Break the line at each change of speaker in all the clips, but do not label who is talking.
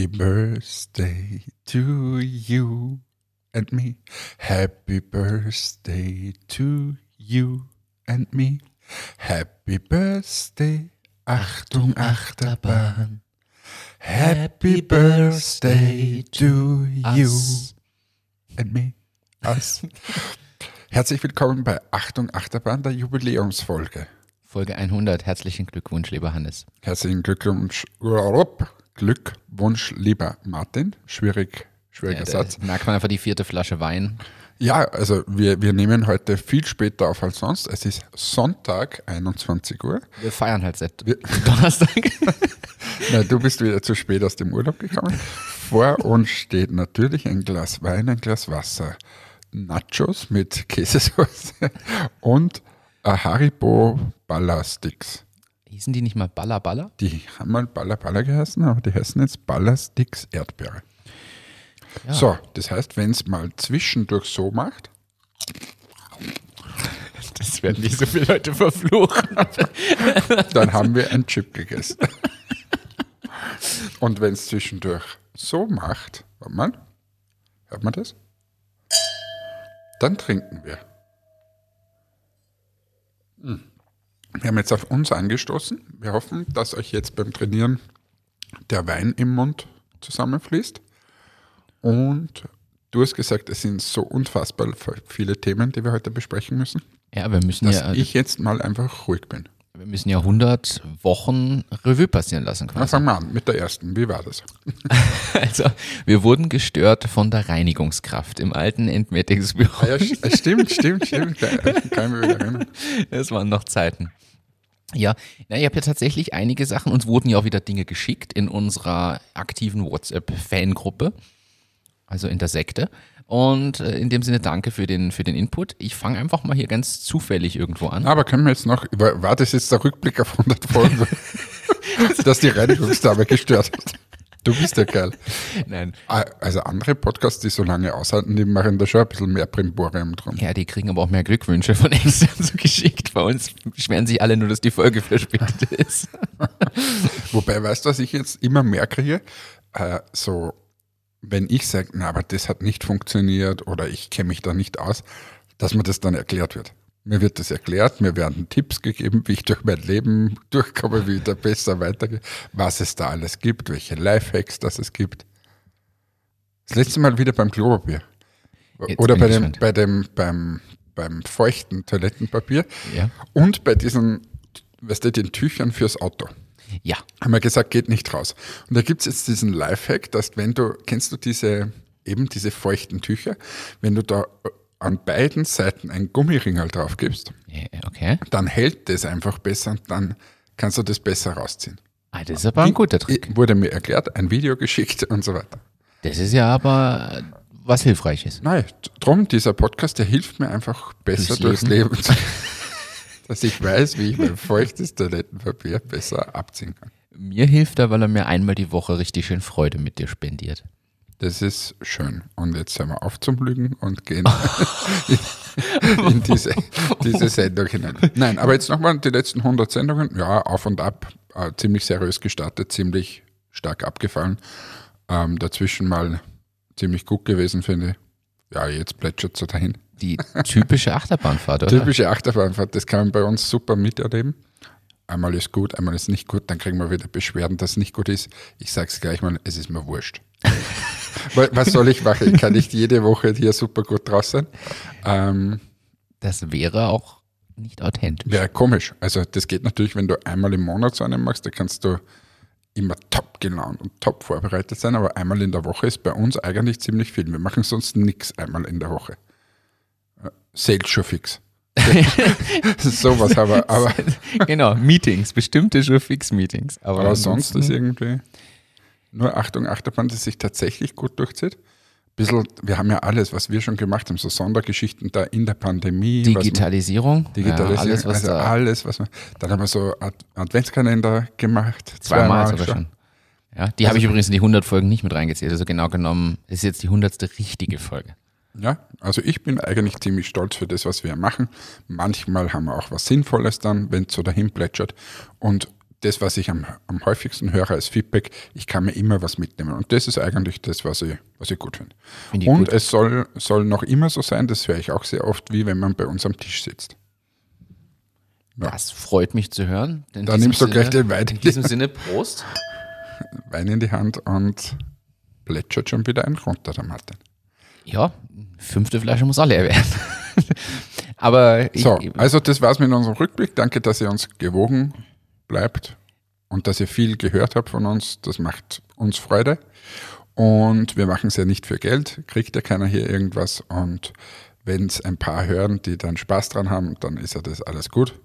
Happy birthday to you and me. Happy birthday to you and me. Happy birthday, Achtung, Achterbahn. Happy birthday to you and me. Us. Herzlich willkommen bei Achtung, Achterbahn, der Jubiläumsfolge.
Folge 100. Herzlichen Glückwunsch, lieber Hannes.
Herzlichen Glückwunsch, Glückwunsch, lieber Martin. Schwierig, schwieriger
Ja,
Satz.
merkt man einfach die vierte Flasche Wein.
Ja, also wir, wir nehmen heute viel später auf als sonst. Es ist Sonntag, 21 Uhr.
Wir feiern halt seit
Wir-
Donnerstag.
Nein, du bist wieder zu spät aus dem Urlaub gekommen. Vor uns steht natürlich ein Glas Wein, ein Glas Wasser, Nachos mit Käsesauce und Haribo Ballasticks.
Hießen die nicht mal Baller Baller?
Die haben mal Baller Baller geheißen, aber die heißen jetzt Ballasticks Erdbeere.
Ja.
So, das heißt, wenn es mal zwischendurch so macht,
Das werden nicht so viele Leute verfluchen.
dann haben wir einen Chip gegessen. Und wenn es zwischendurch so macht, warte mal, hört man das? Dann trinken wir. Wir haben jetzt auf uns angestoßen. Wir hoffen, dass euch jetzt beim Trainieren der Wein im Mund zusammenfließt. Und du hast gesagt, es sind so unfassbar viele Themen, die wir heute besprechen müssen,
Ja, wir müssen
dass
ja,
ich jetzt mal einfach ruhig bin.
Wir müssen ja 100 Wochen Revue passieren lassen
Na,
quasi.
fangen wir an mit der ersten. Wie war das?
Also, wir wurden gestört von der Reinigungskraft im alten Entmächtigungsbüro.
Ah, ja, äh, stimmt, stimmt, stimmt. Kann, ich mich erinnern.
Das waren noch Zeiten. Ja, na, ich habe ja tatsächlich einige Sachen, uns wurden ja auch wieder Dinge geschickt in unserer aktiven WhatsApp-Fangruppe, also in der Sekte. Und äh, in dem Sinne danke für den, für den Input. Ich fange einfach mal hier ganz zufällig irgendwo an.
Aber können wir jetzt noch, war das jetzt der Rückblick auf 100 Folgen, dass die Reinigungsdame gestört hat? Du bist ja geil.
Nein.
Also andere Podcasts, die so lange aushalten, die machen da schon ein bisschen mehr Primborium drum.
Ja, die kriegen aber auch mehr Glückwünsche von extern so geschickt. Bei uns beschweren sich alle nur, dass die Folge verspätet ist.
Wobei, weißt du, was ich jetzt immer mehr kriege? Äh, so, wenn ich sage, na, aber das hat nicht funktioniert oder ich kenne mich da nicht aus, dass mir das dann erklärt wird. Mir wird das erklärt, mir werden Tipps gegeben, wie ich durch mein Leben durchkomme, wie ich da besser weitergehe, was es da alles gibt, welche Lifehacks das es gibt. Das letzte Mal wieder beim Klopapier.
Jetzt
Oder bei dem, bei dem, beim, beim feuchten Toilettenpapier.
Ja.
Und bei diesen, weißt du, den Tüchern fürs Auto
Ja.
haben wir gesagt, geht nicht raus. Und da gibt's jetzt diesen Lifehack, dass wenn du, kennst du diese, eben diese feuchten Tücher, wenn du da äh, an beiden Seiten einen Gummiringel drauf gibst,
Okay.
dann hält das einfach besser und dann kannst du das besser rausziehen.
Ah, das ist aber ein guter Trick.
Wurde mir erklärt, ein Video geschickt und so weiter.
Das ist ja aber äh, was Hilfreiches.
Nein, drum, dieser Podcast, der hilft mir einfach besser durchs,
Durchs
Leben, dass ich weiß, wie ich mein feuchtes Toilettenpapier besser abziehen kann.
Mir hilft er, weil er mir einmal die Woche richtig schön Freude mit dir spendiert.
Das ist schön. Und jetzt hören wir auf zum Lügen und gehen in diese, diese Sendung hinein. Nein, aber jetzt nochmal die letzten 100 Sendungen. Ja, auf und ab. Äh, ziemlich seriös gestartet, ziemlich stark abgefallen. Ähm, dazwischen mal ziemlich gut gewesen, finde ich. Ja, jetzt plätschert so dahin.
Die typische Achterbahnfahrt, oder?
Typische Achterbahnfahrt, das kann man bei uns super miterleben. Einmal ist gut, einmal ist nicht gut, dann kriegen wir wieder Beschwerden, dass es nicht gut ist. Ich sage es gleich mal, es ist mir wurscht. Was soll ich machen? Ich kann nicht jede Woche hier super gut draus sein. Ähm,
Das wäre auch nicht authentisch.
Wäre komisch. Also das geht natürlich, wenn du einmal im Monat so einen machst, da kannst du immer top gelaunt und top vorbereitet sein, aber einmal in der Woche ist bei uns eigentlich ziemlich viel. Wir machen sonst nichts einmal in der Woche. Sales schon fix. Sowas aber, aber,
genau, Meetings, bestimmte schon Fix-Meetings. Aber,
aber sonst ist irgendwie nur Achtung, Achterbahn, das sich tatsächlich gut durchzieht. Bisschen, wir haben ja alles, was wir schon gemacht haben, so Sondergeschichten da in der Pandemie. was man-
Digitalisierung,
Digitalisierung,
ja, alles, was
also
da
alles, was man. Dann haben wir so Ad Adventskalender gemacht.
zweimal sogar
schon.
schon. Ja, die habe ich übrigens in die 100 Folgen nicht mit reingezählt. Also genau genommen ist jetzt die 100. richtige Folge.
Ja, also ich bin eigentlich ziemlich stolz für das, was wir machen. Manchmal haben wir auch was Sinnvolles dann, wenn es so dahin plätschert. Und das, was ich am, am häufigsten höre als Feedback, ich kann mir immer was mitnehmen. Und das ist eigentlich das, was ich, was ich gut finde.
Find
Und
gut.
es soll, soll noch immer so sein, das höre ich auch sehr oft, wie wenn man bei uns am Tisch sitzt. Ja.
Das freut mich zu hören. In
Da nimmst du
Sinne-
gleich den Wein in
In
die
diesem Sinne, Prost.
Wein in die Hand und plätschert schon wieder ein runter, der Martin.
Ja, fünfte Flasche muss leer werden. Aber ich,
So, also das war's mit unserem Rückblick. Danke, dass ihr uns gewogen bleibt und dass ihr viel gehört habt von uns. Das macht uns Freude. Und wir machen es ja nicht für Geld, kriegt ja keiner hier irgendwas. Und wenn es ein paar hören, die dann Spaß dran haben, dann ist ja das alles gut.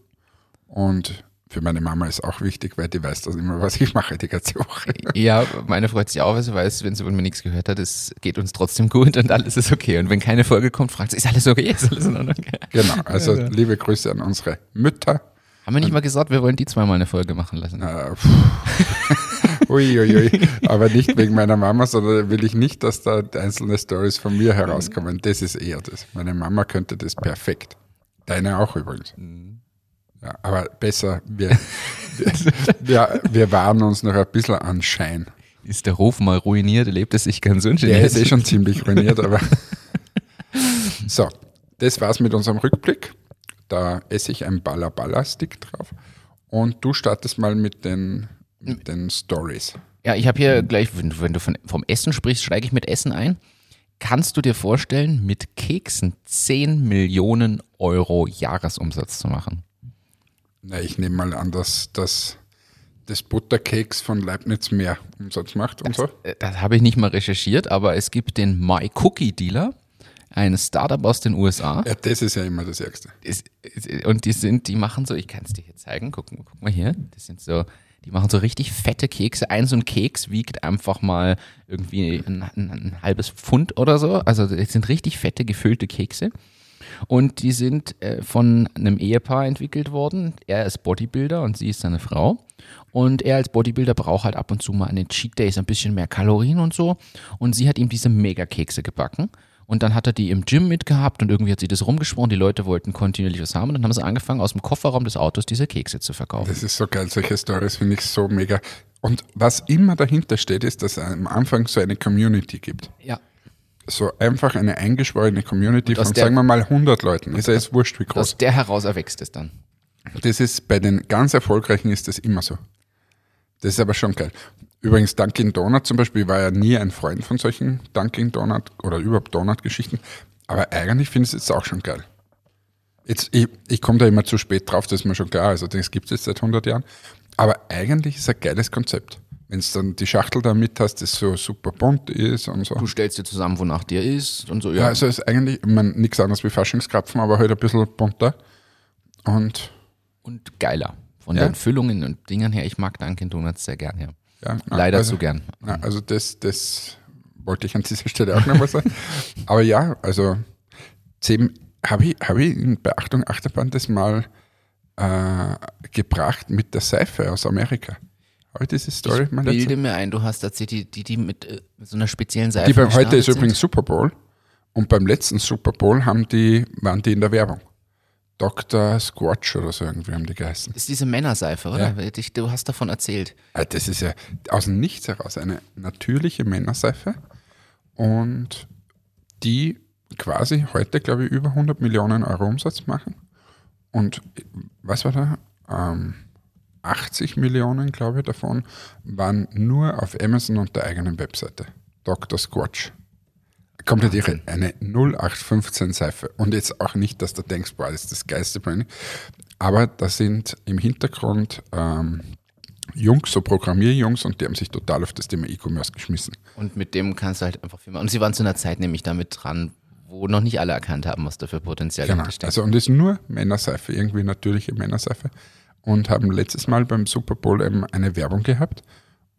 Und für meine Mama ist auch wichtig, weil die weiß das immer, was ich mache die ganze Woche.
ja, meine freut sich auch, weil sie weiß, wenn sie von mir nichts gehört hat, es geht uns trotzdem gut und alles ist okay. Und wenn keine Folge kommt, fragt sie, ist alles okay? Ist alles in Ordnung?
Genau, also liebe Grüße an unsere Mütter.
Haben wir nicht mal gesagt, wir wollen die zweimal eine Folge machen lassen?
Äh, pff. ui, ui, ui. Aber nicht wegen meiner Mama, sondern will ich nicht, dass da einzelne Stories von mir herauskommen. Das ist eher das. Meine Mama könnte das perfekt. Deine auch übrigens. Ja, aber besser, wir, wir, wir, wahren uns noch ein bisschen an Schein.
Ist der Ruf mal ruiniert, lebt es sich ganz
Der
ungeniert.
ist eh schon ziemlich ruiniert, aber. So, das war's mit unserem Rückblick. Da esse ich ein Balla-Balla-Stick drauf. Und du startest mal mit den, mit den Stories.
Ja, ich habe hier gleich, wenn, du- wenn du von, vom Essen sprichst, steige ich mit Essen ein. Kannst du dir vorstellen, mit Keksen 10 Millionen Euro Jahresumsatz zu machen?
Na, ich nehme mal an, dass das, das Butterkeks von Leibniz mehr Umsatz macht und so.
Äh, Das habe ich nicht mal recherchiert, aber es gibt den My Cookie Dealer, ein Startup aus den USA.
Ja, das ist ja immer das Ärgste.
Und die sind, die machen so, ich kann es dir hier zeigen, guck, guck mal hier, das sind so, die machen so richtig fette Kekse. Ein so ein Keks wiegt einfach mal irgendwie ein, ein, ein halbes Pfund oder so. Also das sind richtig fette, gefüllte Kekse. Und die sind äh, von einem Ehepaar entwickelt worden. Er ist Bodybuilder und sie ist seine Frau. Und er als Bodybuilder braucht halt ab und zu mal einen Cheat Days, ein bisschen mehr Kalorien und so. Und sie hat ihm diese Mega-Kekse gebacken. Und dann hat er die im Gym mitgehabt und irgendwie hat sie das rumgesprochen. Die Leute wollten kontinuierlich was haben. Und dann haben sie angefangen, aus dem Kofferraum des Autos diese Kekse zu verkaufen.
Das ist so geil, solche Stories finde ich so mega. Und was immer dahinter steht, ist, dass es am Anfang so eine Community gibt.
Ja.
So einfach eine eingeschworene Community von,
der-
sagen wir mal, 100 Leuten. Ist ja jetzt wurscht, wie groß.
Aus der heraus erwächst es dann.
Das ist bei den ganz erfolgreichen ist das immer so. Das ist aber schon geil. Übrigens, Dunkin' Donut zum Beispiel war ja nie ein Freund von solchen Dunkin' Donut oder überhaupt Donut-Geschichten. Aber eigentlich finde ich es jetzt auch schon geil. Jetzt, ich, ich komme da immer zu spät drauf, das ist mir schon klar. Also, das gibt es jetzt seit 100 Jahren. Aber eigentlich ist es ein geiles Konzept. Wenn du dann die Schachtel da mit hast, das so super bunt ist und so.
Du stellst dir zusammen, wonach dir ist und so.
Ja, also es ist eigentlich, ich meine, nichts anderes wie Faschingskrapfen, aber halt ein bisschen bunter. Und
und geiler. Von
Ja.
den Füllungen und Dingern her. Ich mag Dunkin' Donuts sehr gern, ja.
ja, na,
Leider
also,
zu gern.
Na, also das, das wollte ich an dieser Stelle auch nochmal sagen. Aber ja, also habe ich, hab ich in Beachtung Achterbahn das mal äh, gebracht mit der Seife aus Amerika. Habe ich diese Story
Ich bilde
erzählt?
mir ein, du hast erzählt, die, die, die mit, äh, so einer speziellen Seife
Die beim, heute ist
sind.
übrigens Super Bowl und beim letzten Super Bowl haben die, waren die in der Werbung. Dr. Squatch oder so irgendwie haben die geheißen.
ist diese Männerseife, oder?
Ja.
Du hast davon erzählt.
Ah, Das ist ja aus dem Nichts heraus eine natürliche Männerseife und die quasi heute, glaube ich, über 100 Millionen Euro Umsatz machen. Und was war da? Ähm, 80 Millionen, glaube ich, davon waren nur auf Amazon und der eigenen Webseite. Dr. Squatch. Komplett irre. Eine 0815 Seife. Und jetzt auch nicht, dass du denkst, boah, das ist das geilste Branding. Aber da sind im Hintergrund ähm, Jungs, so Programmierjungs, und die haben sich total auf das Thema E-Commerce geschmissen.
Und mit dem kannst du halt einfach viel machen. Und sie waren zu einer Zeit nämlich damit dran, wo noch nicht alle erkannt haben, was da für Potenzial
Genau.
steckt.
Also, und es ist nur Männerseife, irgendwie natürliche Männerseife. Und haben letztes Mal beim Super Bowl eben eine Werbung gehabt.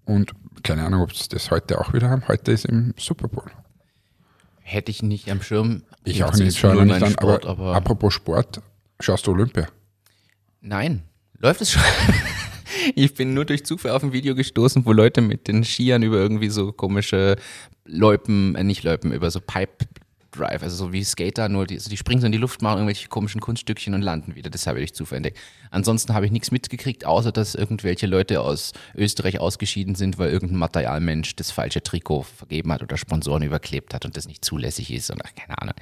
Und keine Ahnung, ob sie das heute auch wieder haben. Heute ist im Super Bowl.
Hätte ich nicht am Schirm.
Ich auch nicht, schaue nicht an.
Sport,
aber,
aber
apropos Sport, schaust du Olympia?
Nein. Läuft es schon? Ich bin nur durch Zufall auf ein Video gestoßen, wo Leute mit den Skiern über irgendwie so komische Loipen, äh, nicht Loipen, über so Pipe Drive, also so wie Skater, nur die, also die springen so in die Luft, machen irgendwelche komischen Kunststückchen und landen wieder. Das habe ich Zufall entdeckt. Ansonsten habe ich nichts mitgekriegt, außer dass irgendwelche Leute aus Österreich ausgeschieden sind, weil irgendein Materialmensch das falsche Trikot vergeben hat oder Sponsoren überklebt hat und das nicht zulässig ist und ach, keine Ahnung.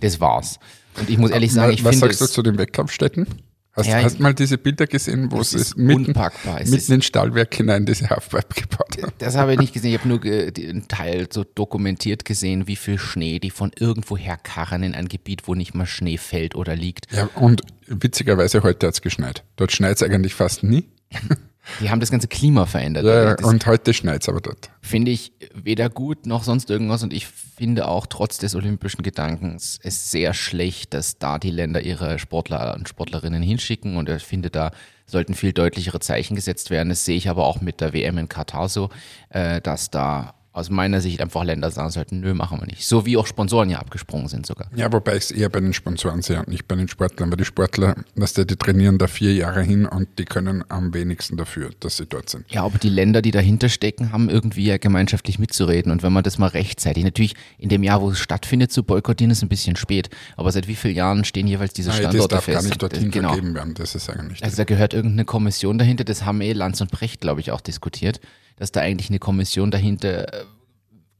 Das war's. Und ich muss ehrlich sagen, ich
Was
finde
sagst du zu den Wettkampfstätten? Hast,
Ja,
hast mal diese Bilder gesehen, wo
Es ist
mitten.
Es
mitten
ist-
ins Stahlwerk hinein diese Halfpipe gebaut haben?
Das habe ich nicht gesehen. Ich habe nur die- einen Teil so dokumentiert gesehen, wie viel Schnee die von irgendwoher karren in ein Gebiet, wo nicht mal Schnee fällt oder liegt.
Ja, und witzigerweise heute hat es geschneit. Dort schneit es eigentlich fast nie.
Die haben das ganze Klima verändert.
Ja,
das
und heute schneit es aber dort.
finde ich weder gut noch sonst irgendwas. Und ich finde auch trotz des olympischen Gedankens es sehr schlecht, dass da die Länder ihre Sportler und Sportlerinnen hinschicken. Und ich finde, da sollten viel deutlichere Zeichen gesetzt werden. Das sehe ich aber auch mit der WM in Katar so, äh, dass da aus meiner Sicht einfach Länder sagen sollten, nö, machen wir nicht. So wie auch Sponsoren ja abgesprungen sind sogar.
Ja, wobei ich es eher bei den Sponsoren sehe und nicht bei den Sportlern, weil die Sportler, dass die, die trainieren da vier Jahre hin und die können am wenigsten dafür, dass sie dort sind.
Ja, aber die Länder, die dahinter stecken, haben irgendwie ja gemeinschaftlich mitzureden. Und wenn man das mal rechtzeitig, natürlich in dem Jahr, wo es stattfindet, zu boykottieren, ist ein bisschen spät. Aber seit wie vielen Jahren stehen jeweils diese
Nein, das
Standorte
darf
fest?
gar nicht dorthin
genau.
vergeben werden, das ist eigentlich.
Also da gehört irgendeine Kommission dahinter, das haben eh Lanz und Brecht, glaube ich, auch diskutiert, dass da eigentlich eine Kommission dahinter äh,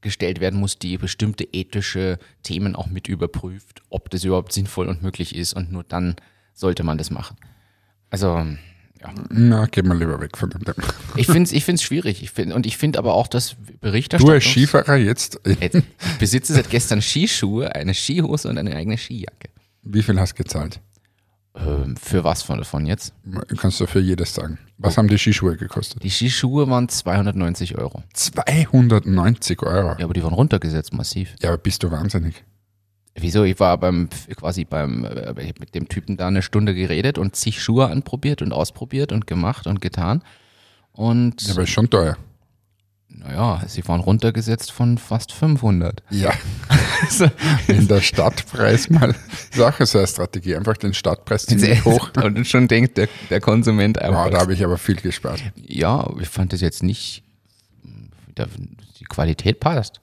gestellt werden muss, die bestimmte ethische Themen auch mit überprüft, ob das überhaupt sinnvoll und möglich ist und nur dann sollte man das machen. Also, ja.
Na, geh mal lieber weg von dem Thema.
Ich finde es ich find's schwierig. Ich find, und ich finde aber auch, dass
Du
Berichterstattung.
als Skifahrer jetzt,
Jetzt, besitze seit gestern Skischuhe, eine Skihose und eine eigene Skijacke.
wie viel hast du gezahlt?
Ähm, für was von davon jetzt?
Kannst du für jedes sagen. Was haben die Skischuhe gekostet?
Die Skischuhe waren 290 Euro.
290 Euro.
Ja, aber die waren runtergesetzt, massiv.
Ja, aber bist du wahnsinnig.
Wieso? Ich war beim quasi beim äh, ich mit dem Typen da eine Stunde geredet und zig Schuhe anprobiert und ausprobiert und gemacht und getan. Und
Ja, aber ist schon teuer.
Naja, sie waren runtergesetzt von fast 500.
Ja,
Also,
wenn der Stadtpreis mal, ist auch so eine Strategie, einfach den Stadtpreis ziemlich hoch.
Und schon denkt der, der Konsument einfach,
Wow, da habe ich aber viel gespart.
ja, ich fand das jetzt nicht, die Qualität passt.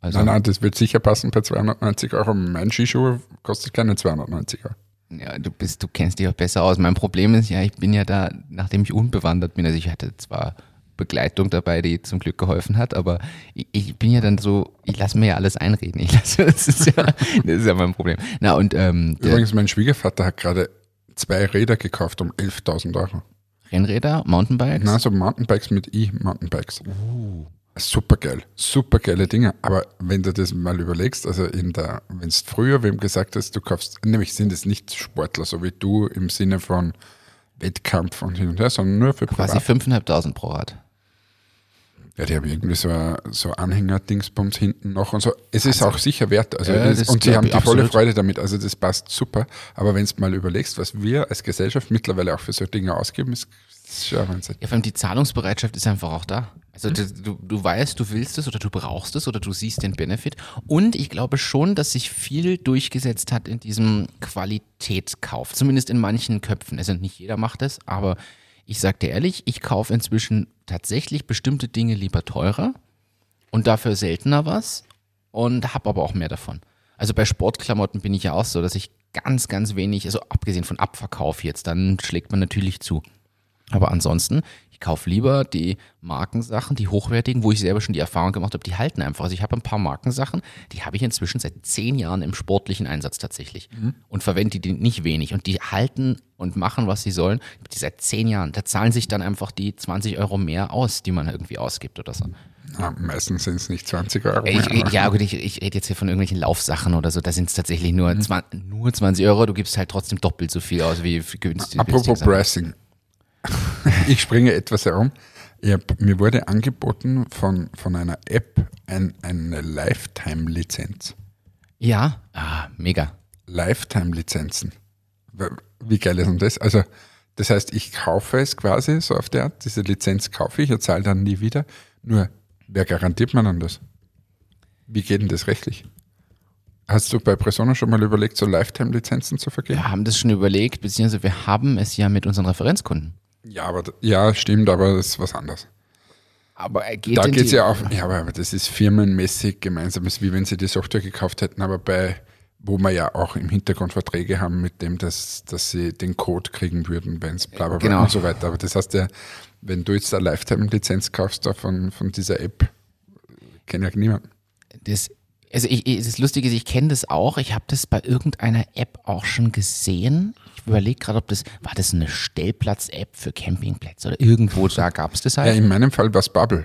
Also,
Nein, nein, das wird sicher passen bei 290 Euro. Mein Skischuh kostet keine 290 Euro.
Ja, du bist, du kennst dich auch besser aus. Mein Problem ist ja, ich bin ja da, nachdem ich unbewandert bin, also ich hatte zwar Begleitung dabei, die zum Glück geholfen hat, aber ich, ich bin ja dann so, ich lasse mir ja alles einreden. Ich lasse, das ist ja, das ist ja mein Problem. Na und ähm,
Übrigens, mein Schwiegervater hat gerade zwei Räder gekauft um 11.000 Euro.
Rennräder, Mountainbikes,
Na, so Mountainbikes mit E-Mountainbikes. Super geil, super geile Dinge. Aber wenn du das mal überlegst, also in der, wenn es früher wem gesagt hast, du kaufst, nämlich sind es nicht Sportler, so wie du im Sinne von Wettkampf und hin und her, sondern nur für
quasi
Privat.
5.500 pro Rad.
Ja, die haben irgendwie so, so Anhänger-Dingsbums hinten noch und so. Es ist auch sicher wert. Also
Ja, das
und sie haben die volle
absolut.
Freude damit. Also das passt super. Aber wenn du mal überlegst, was wir als Gesellschaft mittlerweile auch für so Dinge ausgeben, ist,
Ja, vor allem die Zahlungsbereitschaft ist einfach auch da. Also das, du, du weißt, du willst es oder du brauchst es oder du siehst den Benefit. Und ich glaube schon, dass sich viel durchgesetzt hat in diesem Qualitätskauf. Zumindest in manchen Köpfen. Also nicht jeder macht es, aber ich sag dir ehrlich, ich kaufe inzwischen tatsächlich bestimmte Dinge lieber teurer und dafür seltener was und habe aber auch mehr davon. Also bei Sportklamotten bin ich ja auch so, dass ich ganz, ganz wenig, also abgesehen von Abverkauf jetzt, dann schlägt man natürlich zu. Aber ansonsten, ich kaufe lieber die Markensachen, die hochwertigen, wo ich selber schon die Erfahrung gemacht habe, die halten einfach. Also ich habe ein paar Markensachen, die habe ich inzwischen seit zehn Jahren im sportlichen Einsatz tatsächlich und verwende die nicht wenig und die halten und machen, was sie sollen. Die seit zehn Jahren. Da zahlen sich dann einfach die 20 Euro mehr aus, die man irgendwie ausgibt oder so.
Ja, meistens sind es nicht 20 Euro.
Ich,
mehr,
ja, gut, ich, ich rede jetzt hier von irgendwelchen Laufsachen oder so. Da sind es tatsächlich nur, 20, nur 20 Euro. Du gibst halt trotzdem doppelt so viel aus wie günstig.
Apropos. Pricing. ich springe etwas herum. Hab, mir wurde angeboten von, von einer App ein, eine Lifetime-Lizenz.
Ja, ah, mega.
Lifetime-Lizenzen. Wie geil ist denn das? Also, das heißt, ich kaufe es quasi so auf der Art, diese Lizenz kaufe ich, ich zahle dann nie wieder. Nur, wer garantiert man dann das? Wie geht denn das rechtlich? Hast du bei Persona schon mal überlegt, so Lifetime-Lizenzen zu vergeben?
Wir haben das schon überlegt, beziehungsweise wir haben es ja mit unseren Referenzkunden.
Ja, aber ja, stimmt, aber das ist was anderes.
Aber er geht
Da geht es ja auf, ja, aber das ist firmenmäßig gemeinsam, ist wie wenn sie die Software gekauft hätten, aber bei, wo wir ja auch im Hintergrund Verträge haben mit dem, dass, dass sie den Code kriegen würden, wenn es bla bla bla
Genau.
und so weiter. Aber das heißt ja, wenn du jetzt eine Lifetime-Lizenz kaufst da von, von dieser App, kennt ja niemand.
Das, also ich, das Lustige ist, ich kenne das auch. Ich habe das bei irgendeiner App auch schon gesehen. Überlege gerade, ob das, war das eine Stellplatz-App für Campingplätze oder irgendwo da gab es das
Ja,
halt.
in meinem Fall war es Bubble,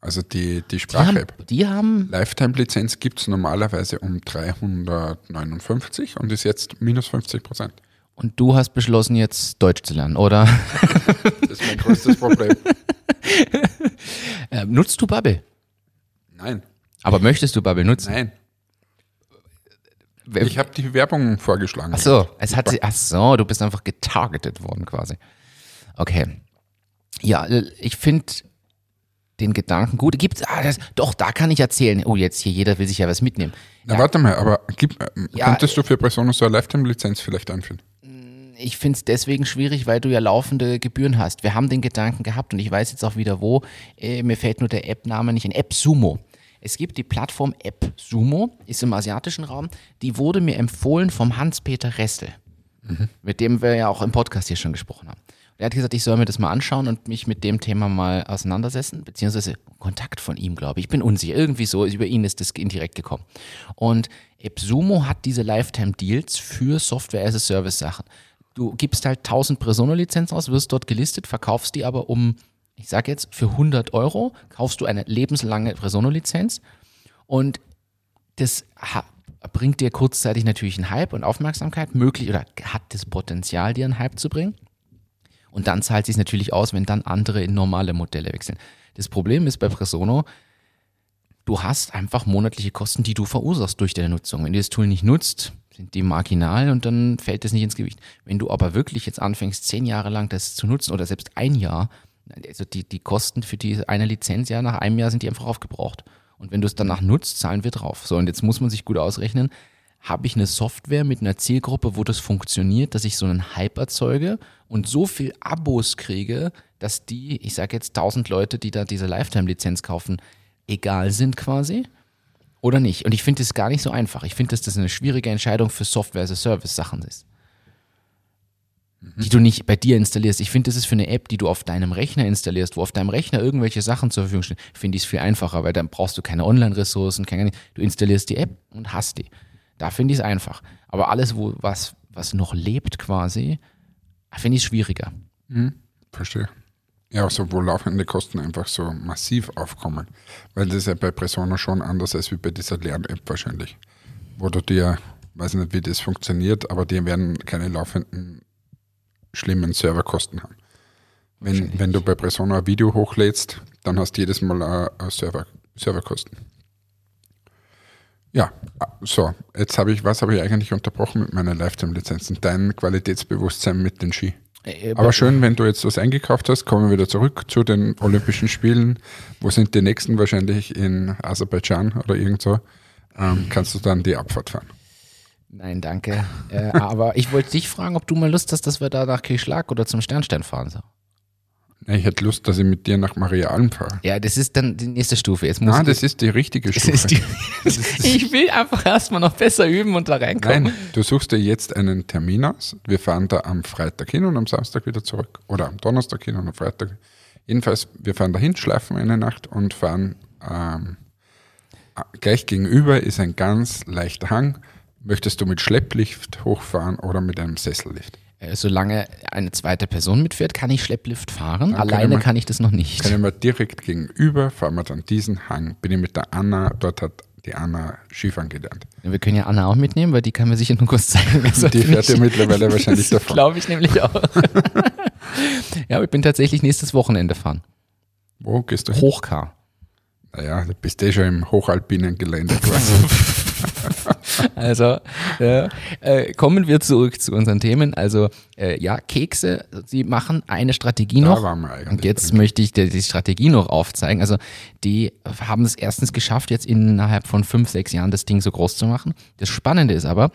also die, die
die, haben,
Sprach-App.
die haben,
Lifetime-Lizenz gibt es normalerweise um 359 und ist jetzt minus 50 Prozent.
und du hast beschlossen, jetzt Deutsch zu lernen, oder?
Das ist mein größtes Problem.
Äh, nutzt du Bubble?
Nein,
Aber möchtest du Bubble nutzen?
nein. Ich habe die Werbung vorgeschlagen.
Ach so, es hat, ach so, du bist einfach getargetet worden quasi. Okay. Ja, äh, ich finde den Gedanken gut. Gibt's, ah, das, doch, da kann ich erzählen. Oh, jetzt hier, jeder will sich ja was mitnehmen.
Na, warte mal, aber gib, ähm,
Ja,
könntest du für Persona so eine Lifetime-Lizenz vielleicht einführen?
Ich finde es deswegen schwierig, weil du ja laufende Gebühren hast. Wir haben den Gedanken gehabt und ich weiß jetzt auch wieder wo. Äh, mir fällt nur der App-Name nicht in. AppSumo. Es gibt die Plattform AppSumo, ist im asiatischen Raum. Die wurde mir empfohlen vom Hans-Peter Ressel, mit dem wir ja auch im Podcast hier schon gesprochen haben. Er hat gesagt, ich soll mir das mal anschauen und mich mit dem Thema mal auseinandersetzen, beziehungsweise Kontakt von ihm, glaube ich. Ich bin unsicher. Irgendwie so, über ihn ist das indirekt gekommen. Und AppSumo hat diese Lifetime-Deals für Software-as-a-Service-Sachen. Du gibst halt 1000 Presono-Lizenzen aus, wirst dort gelistet, verkaufst die aber um, ich sage jetzt, für 100 Euro, kaufst du eine lebenslange Presono-Lizenz und das bringt dir kurzzeitig natürlich einen Hype und Aufmerksamkeit, möglich oder hat das Potenzial, dir einen Hype zu bringen. Und dann zahlt sich natürlich aus, wenn dann andere in normale Modelle wechseln. Das Problem ist bei Presono, du hast einfach monatliche Kosten, die du verursachst durch deine Nutzung. Wenn du das Tool nicht nutzt, sind die marginal und dann fällt das nicht ins Gewicht. Wenn du aber wirklich jetzt anfängst, zehn Jahre lang das zu nutzen oder selbst ein Jahr, also die, die Kosten für die eine Lizenz, ja, nach einem Jahr sind die einfach aufgebraucht. Und wenn du es danach nutzt, zahlen wir drauf. So, und jetzt muss man sich gut ausrechnen, habe ich eine Software mit einer Zielgruppe, wo das funktioniert, dass ich so einen Hype erzeuge und so viel Abos kriege, dass die, ich sage jetzt 1000 Leute, die da diese Lifetime-Lizenz kaufen, egal sind quasi oder nicht. Und ich finde das gar nicht so einfach. Ich finde, dass das eine schwierige Entscheidung für Software-as-a-Service-Sachen ist. Die du nicht bei dir installierst. Ich finde, das ist für eine App, die du auf deinem Rechner installierst, wo auf deinem Rechner irgendwelche Sachen zur Verfügung stehen, finde ich es viel einfacher, weil dann brauchst du keine Online-Ressourcen, keine, du installierst die App und hast die. Da finde ich es einfach. Aber alles, wo was, was noch lebt quasi, finde ich schwieriger.
Verstehe. Ja, so wo laufende Kosten einfach so massiv aufkommen. Weil das ist ja bei Persona schon anders als wie bei dieser Lern-App wahrscheinlich. Wo du dir, weiß nicht, wie das funktioniert, aber die werden keine laufenden schlimmen Serverkosten haben. Wenn, wenn du bei Persona ein Video hochlädst, dann hast du jedes Mal eine, eine Server, Serverkosten. Ja, so, jetzt habe ich, was habe ich eigentlich unterbrochen mit meinen Lifetime-Lizenzen? Dein Qualitätsbewusstsein mit den Ski.
Äh,
Aber schön, wenn du jetzt was eingekauft hast, kommen wir wieder zurück zu den Olympischen Spielen. Wo sind die nächsten? Wahrscheinlich in Aserbaidschan oder irgend so. Ähm, kannst du dann die Abfahrt fahren?
Nein, danke. äh, aber ich wollte dich fragen, ob du mal Lust hast, dass wir da nach Kirchschlag oder zum Sternstein fahren. So.
Ich hätte Lust, dass ich mit dir nach Maria Alm fahre.
Ja, das ist dann die nächste Stufe. Jetzt muss ich-
das ist die richtige Stufe.
ist die, ich will einfach erstmal noch besser üben und da reinkommen.
Nein, du suchst dir jetzt einen Termin aus. Wir fahren da am Freitag hin und am Samstag wieder zurück. Oder am Donnerstag hin und am Freitag. Jedenfalls, wir fahren dahin, schlafen eine Nacht und fahren ähm, gleich gegenüber ist ein ganz leichter Hang. Möchtest du mit Schlepplift hochfahren oder mit einem Sessellift?
Äh, Solange eine zweite Person mitfährt, kann ich Schlepplift fahren.
Dann
Alleine
wir-
kann ich das noch nicht.
Können wir direkt gegenüber, fahren wir dann diesen Hang. Bin ich mit der Anna, dort hat die Anna Skifahren gelernt.
Wir können ja Anna auch mitnehmen, weil die kann mir sicher nur kurz zeigen. Also
Die fährt ja mittlerweile wahrscheinlich davon.
Glaube ich nämlich auch. ja, aber ich bin tatsächlich nächstes Wochenende fahren.
Wo gehst du hin?
Hochkar.
Naja, du bist eh schon im hochalpinen Gelände.
Also äh, äh, kommen wir zurück zu unseren Themen. Also äh, ja, Kekse, sie machen eine Strategie
Da
noch. Und jetzt möchte ich die, die Strategie noch aufzeigen. Also die haben es erstens geschafft, jetzt innerhalb von fünf, sechs Jahren das Ding so groß zu machen. Das Spannende ist aber,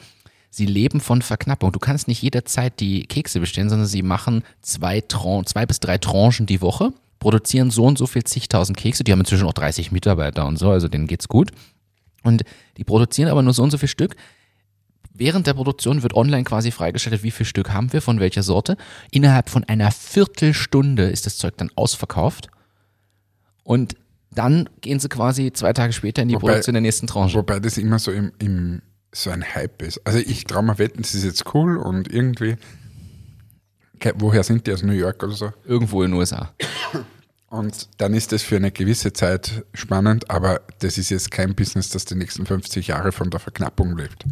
sie leben von Verknappung. Du kannst nicht jederzeit die Kekse bestellen, sondern sie machen zwei, Tran zwei bis drei Tranchen die Woche produzieren so und so viel zigtausend Kekse. Die haben inzwischen auch 30 Mitarbeiter und so, also denen geht's gut. Und die produzieren aber nur so und so viel Stück. Während der Produktion wird online quasi freigeschaltet, wie viel Stück haben wir, von welcher Sorte. Innerhalb von einer Viertelstunde ist das Zeug dann ausverkauft. Und dann gehen sie quasi zwei Tage später in die
Wobei-
Produktion der nächsten Tranche.
Wobei das immer so im, im so ein Hype ist. Also ich traue mir wetten, das ist jetzt cool und irgendwie. Woher sind die? Aus New York oder so?
Irgendwo in den USA.
Und dann ist das für eine gewisse Zeit spannend, aber das ist jetzt kein Business, das die nächsten 50 Jahre von der Verknappung lebt.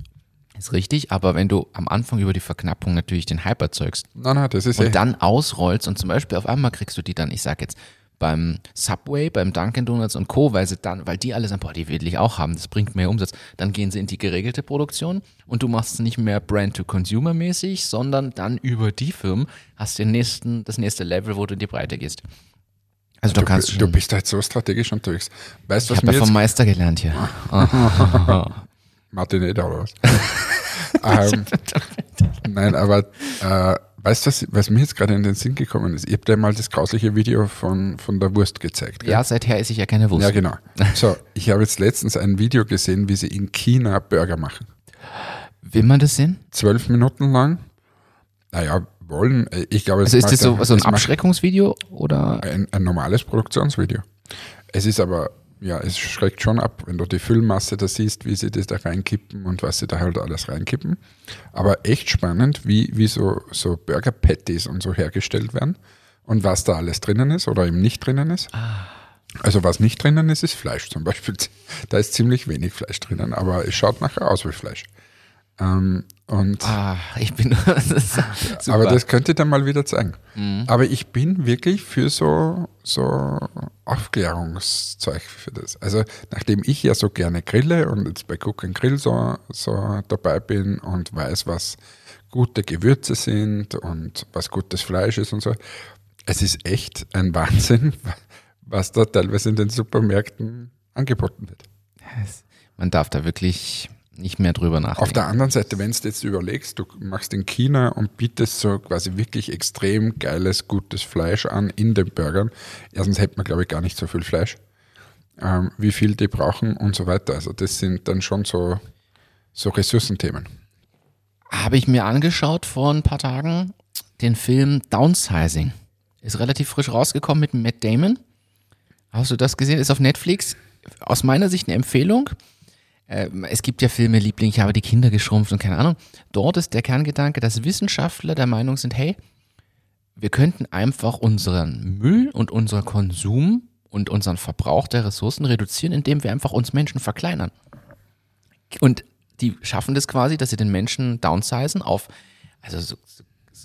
Ist richtig, aber wenn du am Anfang über die Verknappung natürlich den Hype erzeugst
Nein, nein, das ist eh.
und dann ausrollst und zum Beispiel auf einmal kriegst du die dann, ich sag jetzt, beim Subway, beim Dunkin' Donuts und Co., weil sie dann, weil die alle sagen, boah, die will ich auch haben, das bringt mehr Umsatz, dann gehen sie in die geregelte Produktion und du machst es nicht mehr Brand-to-Consumer-mäßig, sondern dann über die Firmen hast den nächsten, das nächste Level, wo du in die Breite gehst. Also du,
du,
kannst
du
schon,
bist halt so strategisch unterwegs. Weißt du,
ich
was
habe ja vom Meister gelernt hier.
Martin Eder oder was? ähm, nein, aber äh, weißt du, was, was mir jetzt gerade in den Sinn gekommen ist? Ich habe dir mal das grausliche Video von, von der Wurst gezeigt. gell?
Ja, seither esse ich ja keine Wurst.
ja, genau. So, ich habe jetzt letztens ein Video gesehen, wie sie in China Burger machen.
Will man das sehen?
Zwölf Minuten lang. Naja, wollen. äh, Ich glaube, es
Also ist das so, so ein Abschreckungsvideo oder?
ein, ein normales Produktionsvideo. Es ist aber, ja, es schreckt schon ab, wenn du die Füllmasse da siehst, wie sie das da reinkippen und was sie da halt alles reinkippen. Aber echt spannend, wie, wie so, so Burger Patties und so hergestellt werden und was da alles drinnen ist oder eben nicht drinnen ist. Also was nicht drinnen ist, ist Fleisch zum Beispiel. Da ist ziemlich wenig Fleisch drinnen, aber es schaut nachher aus wie Fleisch. Ähm, und
Ah, ich bin. das. Mhm.
aber das könnte ich dann mal wieder zeigen. Aber ich bin wirklich für so, so Aufklärungszeug für das. Also nachdem ich ja so gerne grille und jetzt bei Cook and Grill so, so dabei bin und weiß, was gute Gewürze sind und was gutes Fleisch ist und so, es ist echt ein Wahnsinn, was da teilweise in den Supermärkten angeboten wird.
Man darf da wirklich nicht mehr drüber nachdenken.
Auf der anderen Seite, wenn du jetzt überlegst, du machst in China und bietest so quasi wirklich extrem geiles, gutes Fleisch an in den Burgern. Erstens hätte man, glaube ich, gar nicht so viel Fleisch, ähm, wie viel die brauchen und so weiter. Also das sind dann schon so, so Ressourcenthemen.
Habe ich mir angeschaut vor ein paar Tagen den Film Downsizing. Ist relativ frisch rausgekommen mit Matt Damon. Hast du das gesehen? Ist auf Netflix. Aus meiner Sicht eine Empfehlung. Ähm, Es gibt ja Filme, Liebling, ich habe die Kinder geschrumpft und keine Ahnung. Dort ist der Kerngedanke, dass Wissenschaftler der Meinung sind, hey, wir könnten einfach unseren Müll und unseren Konsum und unseren Verbrauch der Ressourcen reduzieren, indem wir einfach uns Menschen verkleinern. Und die schaffen das quasi, dass sie den Menschen downsizen auf, also so,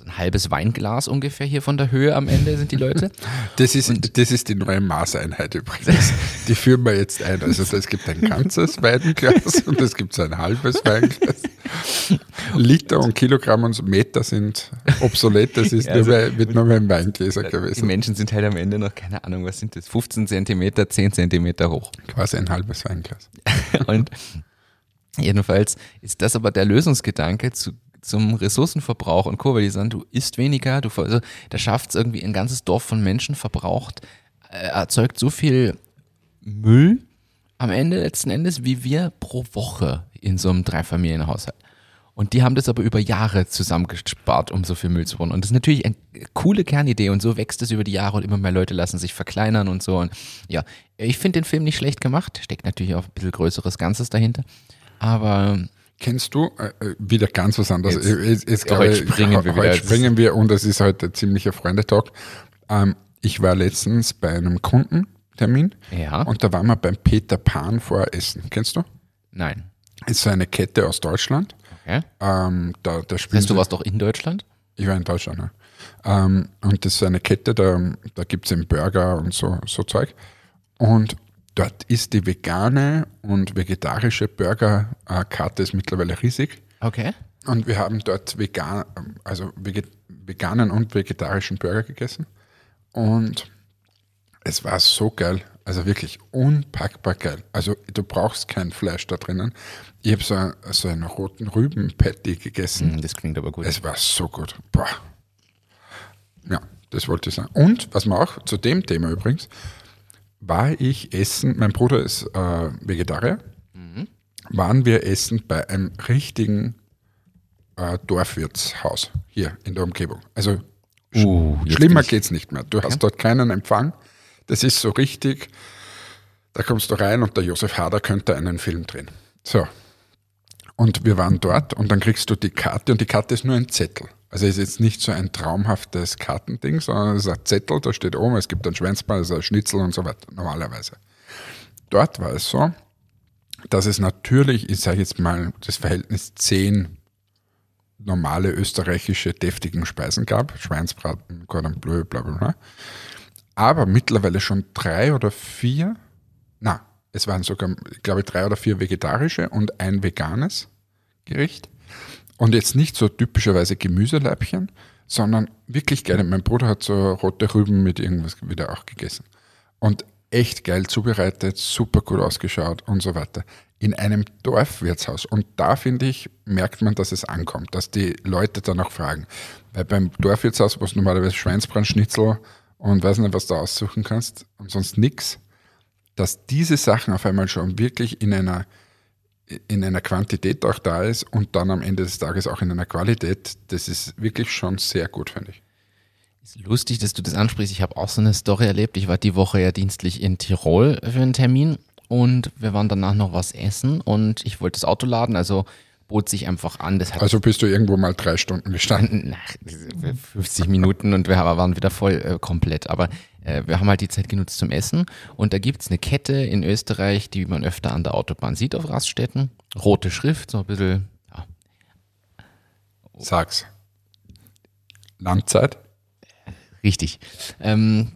ein halbes Weinglas ungefähr hier von der Höhe am Ende sind die Leute.
Das ist, das ist die neue Maßeinheit übrigens. Die führen wir jetzt ein. Also es gibt ein ganzes Weinglas und es gibt so ein halbes Weinglas. Liter und Kilogramm und Meter sind obsolet. Das ist
Also-
nur bei, wird nur beim Weingläser
Die
gewesen.
Menschen sind halt am Ende noch, keine Ahnung, was sind das, 15 Zentimeter, 10 Zentimeter hoch.
Quasi ein halbes Weinglas.
Und jedenfalls ist das aber der Lösungsgedanke zu, zum Ressourcenverbrauch und Co., weil die sagen, du isst weniger, du, also, da schafft es irgendwie ein ganzes Dorf von Menschen verbraucht, äh, erzeugt so viel Müll am Ende letzten Endes, wie wir pro Woche in so einem Dreifamilienhaushalt. Und die haben das aber über Jahre zusammengespart, um so viel Müll zu bauen. Und das ist natürlich eine coole Kernidee und so wächst es über die Jahre und immer mehr Leute lassen sich verkleinern und so. Und ja, ich finde den Film nicht schlecht gemacht, steckt natürlich auch ein bisschen größeres Ganzes dahinter. Aber
Kennst du äh, äh, wieder ganz was anderes?
Jetzt-
Jetzt, jetzt, glaube
heute
ich,
springen wir.
Heute springen wir und es ist heute ziemlicher Freundetalk. Ähm, ich war letztens bei einem Kundentermin
Ja.
und da waren wir beim Peter Pan vor Essen. Kennst du?
nein.
Ist so eine Kette aus Deutschland.
Okay.
Ähm, da, da
Das heißt, du warst doch in Deutschland?
Ich war in Deutschland, ja. Ähm, und das ist eine Kette, da, da gibt es eben Burger und so, so Zeug. Und dort ist die vegane und vegetarische Burgerkarte ist mittlerweile riesig.
Okay.
Und wir haben dort vegan, also veganen und vegetarischen Burger gegessen. Und es war so geil. Also wirklich unpackbar geil. Also du brauchst kein Fleisch da drinnen. Ich habe so, so einen roten Rüben-Patty gegessen.
Hm, Das klingt aber gut.
Es war so gut. Boah. Ja, das wollte ich sagen. Und was man auch zu dem Thema übrigens, war ich essen, mein Bruder ist äh, Vegetarier, waren wir essen bei einem richtigen äh, Dorfwirtshaus hier in der Umgebung. Also
Uh,
schlimmer
ich-
geht's nicht mehr. Du hast dort keinen Empfang. Das ist so richtig, da kommst du rein und der Josef Hader könnte einen Film drehen. So. Und wir waren dort und dann kriegst du die Karte und die Karte ist nur ein Zettel. Also es ist jetzt nicht so ein traumhaftes Kartending, sondern es ist ein Zettel, da steht oben, es gibt ein Schwänzball, es ist ein Schnitzel und so weiter, normalerweise. Dort war es so, dass es natürlich, ich sage jetzt mal, das Verhältnis 10 normale österreichische deftigen Speisen gab, Schweinsbraten, Cordon Bleu, bla bla bla. Aber mittlerweile schon drei oder vier, na, es waren sogar, ich glaube, drei oder vier vegetarische und ein veganes Gericht. Und jetzt nicht so typischerweise Gemüseleibchen, sondern wirklich geil. Mein Bruder hat so rote Rüben mit irgendwas wieder auch gegessen. Und echt geil zubereitet, super gut ausgeschaut und so weiter. In einem Dorfwirtshaus. Und da, finde ich, merkt man, dass es ankommt, dass die Leute danach fragen. Weil beim Dorfwirtshaus, wo du normalerweise Schweinsbrandschnitzel und weiß nicht, was du aussuchen kannst und sonst nix, dass diese Sachen auf einmal schon wirklich in einer, in einer Quantität auch da ist und dann am Ende des Tages auch in einer Qualität, das ist wirklich schon sehr gut, finde ich.
Ist lustig, dass du das ansprichst. Ich habe auch so eine Story erlebt. Ich war die Woche ja dienstlich in Tirol für einen Termin und wir waren danach noch was essen und ich wollte das Auto laden, also bot sich einfach an.
Also bist du irgendwo mal drei Stunden gestanden.
nach 50 Minuten und wir waren wieder voll äh, komplett. Aber äh, wir haben halt die Zeit genutzt zum Essen und da gibt's eine Kette in Österreich, die man öfter an der Autobahn sieht auf Raststätten. Rote Schrift, so ein bisschen, ja,
Sag's. Landzeit?
Richtig. Ähm,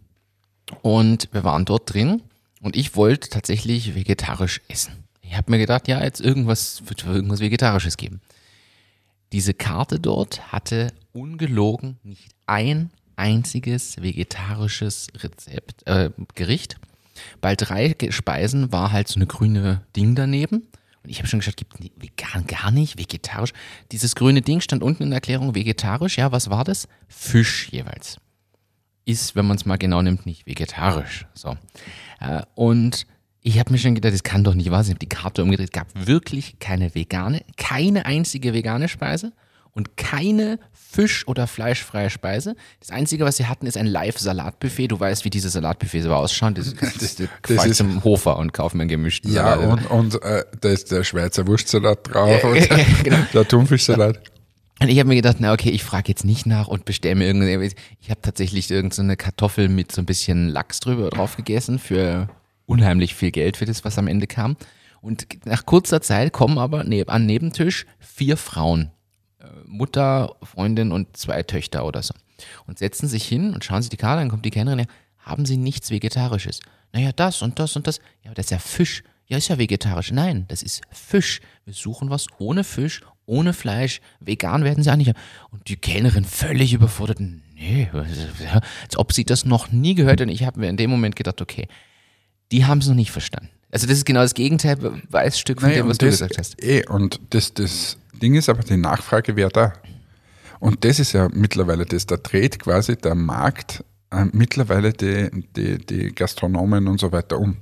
und wir waren dort drin und ich wollte tatsächlich vegetarisch essen. Ich habe mir gedacht, ja, jetzt irgendwas wird irgendwas Vegetarisches geben. Diese Karte dort hatte ungelogen nicht ein einziges vegetarisches Rezept, äh, Gericht. Bei drei Speisen war halt so eine grüne Ding daneben. Und ich habe schon gesagt, gibt vegan gar nicht, vegetarisch. Dieses grüne Ding stand unten in der Erklärung vegetarisch. Ja, was war das? Fisch jeweils ist, wenn man es mal genau nimmt, nicht vegetarisch. So. Äh, und ich habe mir schon gedacht, das kann doch nicht wahr sein. Ich habe die Karte umgedreht. Es gab wirklich keine vegane, keine einzige vegane Speise und keine Fisch- oder fleischfreie Speise. Das Einzige, was sie hatten, ist ein Live-Salatbuffet. Du weißt, wie diese Salatbuffets so ausschauen. Das, das, das, das fahr ich
ist-
zum Hofer und kaufe mir einen gemischten
Ja,
Salat.
und, und äh, da ist der Schweizer Wurstsalat drauf
Ja,
und
ja, genau.
der Thunfischsalat.
Und ich habe mir gedacht, na okay, ich frage jetzt nicht nach und bestelle mir irgendwie. Ich habe tatsächlich irgendeine so Kartoffel mit so ein bisschen Lachs drüber drauf gegessen für unheimlich viel Geld für das, was am Ende kam. Und nach kurzer Zeit kommen aber an Nebentisch vier Frauen. Mutter, Freundin und zwei Töchter oder so. Und setzen sich hin und schauen sich die Karte an, kommt die Kellnerin, ja, haben sie nichts Vegetarisches? Naja, das und das und das. Ja, aber das ist ja Fisch. Ja, ist ja vegetarisch. Nein, das ist Fisch. Wir suchen was ohne Fisch, ohne Fleisch. Vegan werden sie auch nicht. Und die Kellnerin völlig überfordert. Nee, als ob sie das noch nie gehört hat. Und ich habe mir in dem Moment gedacht, okay, die haben es noch nicht verstanden. Also das ist genau das Gegenteil, Beweisstück von
Naja,
dem, was du
das,
gesagt hast.
Eh, und das, das Ding ist aber, die Nachfrage wäre da. Und das ist ja mittlerweile das, da dreht quasi der Markt äh, mittlerweile die, die, die Gastronomen und so weiter um.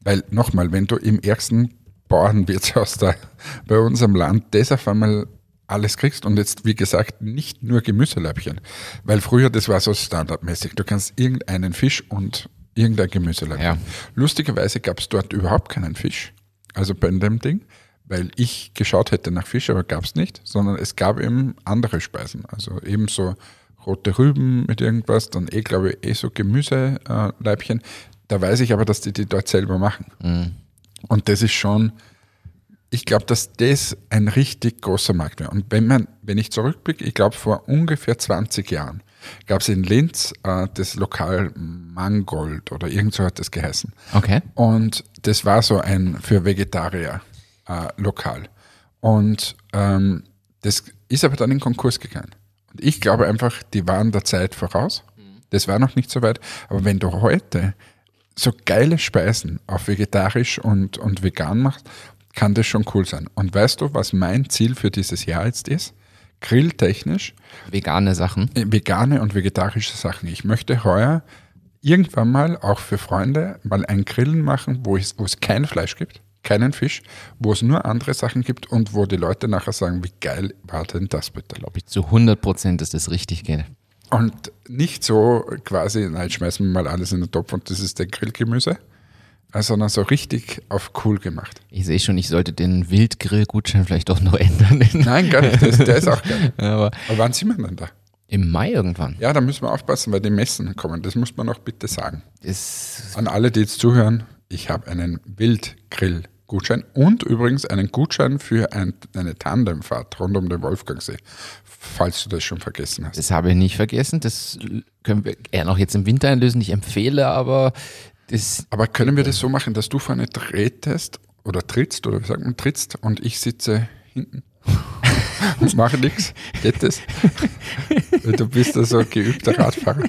Weil nochmal, wenn du im ersten Bauernwirtshaus da bei uns am Land das auf einmal alles kriegst und jetzt, wie gesagt, nicht nur Gemüseleibchen, weil früher das war so standardmäßig. Du kannst irgendeinen Fisch und irgendein Gemüseleibchen.
Ja.
Lustigerweise gab es dort überhaupt keinen Fisch, also bei dem Ding, weil ich geschaut hätte nach Fisch, aber gab es nicht, sondern es gab eben andere Speisen, also eben so rote Rüben mit irgendwas, dann eh, glaube ich, eh so Gemüseleibchen. Da weiß ich aber, dass die die dort selber machen. Und das ist schon, ich glaube, dass das ein richtig großer Markt wäre. Und wenn man, wenn ich zurückblicke, ich glaube, vor ungefähr 20 Jahren gab es in Linz äh, das Lokal Mangold oder irgend so hat das geheißen.
Okay.
Und das war so ein für Vegetarier äh, Lokal. Und ähm, das ist aber dann in Konkurs gegangen. Und ich glaube einfach, die waren der Zeit voraus. Das war noch nicht so weit. Aber wenn du heute so geile Speisen auf vegetarisch und, und vegan machst, kann das schon cool sein. Und weißt du, was mein Ziel für dieses Jahr jetzt ist? grilltechnisch
Vegane Sachen.
äh, vegane und vegetarische Sachen. Ich möchte heuer irgendwann mal auch für Freunde mal ein Grillen machen, wo es, wo es kein Fleisch gibt, keinen Fisch, wo es nur andere Sachen gibt und wo die Leute nachher sagen, wie geil war denn das bitte?
Glaube ich zu 100 Prozent, dass das richtig geht.
Und nicht so quasi, nein, jetzt schmeißen wir mal alles in den Topf und das ist der Grillgemüse, äh, sondern so richtig auf cool gemacht.
Ich sehe schon, ich sollte den Wildgrill-Gutschein vielleicht doch noch ändern.
Nein, gar nicht, der ist, der ist auch geil.
Aber
Aber wann sind wir denn da?
im Mai irgendwann.
Ja, da müssen wir aufpassen, weil die Messen kommen. Das muss man noch bitte sagen.
Ist,
An alle, die jetzt zuhören, ich habe einen Wildgrill-Gutschein und übrigens einen Gutschein für ein, eine Tandemfahrt rund um den Wolfgangsee, falls du das schon vergessen hast.
das habe ich nicht vergessen. Das können wir eher noch jetzt im Winter einlösen. Ich empfehle, aber das,
Aber können wir das so machen, dass du vorne tretest oder trittst oder wie sagt man, trittst und ich sitze hinten und mache nichts? Geht das? Du bist ja so ein geübter Radfahrer,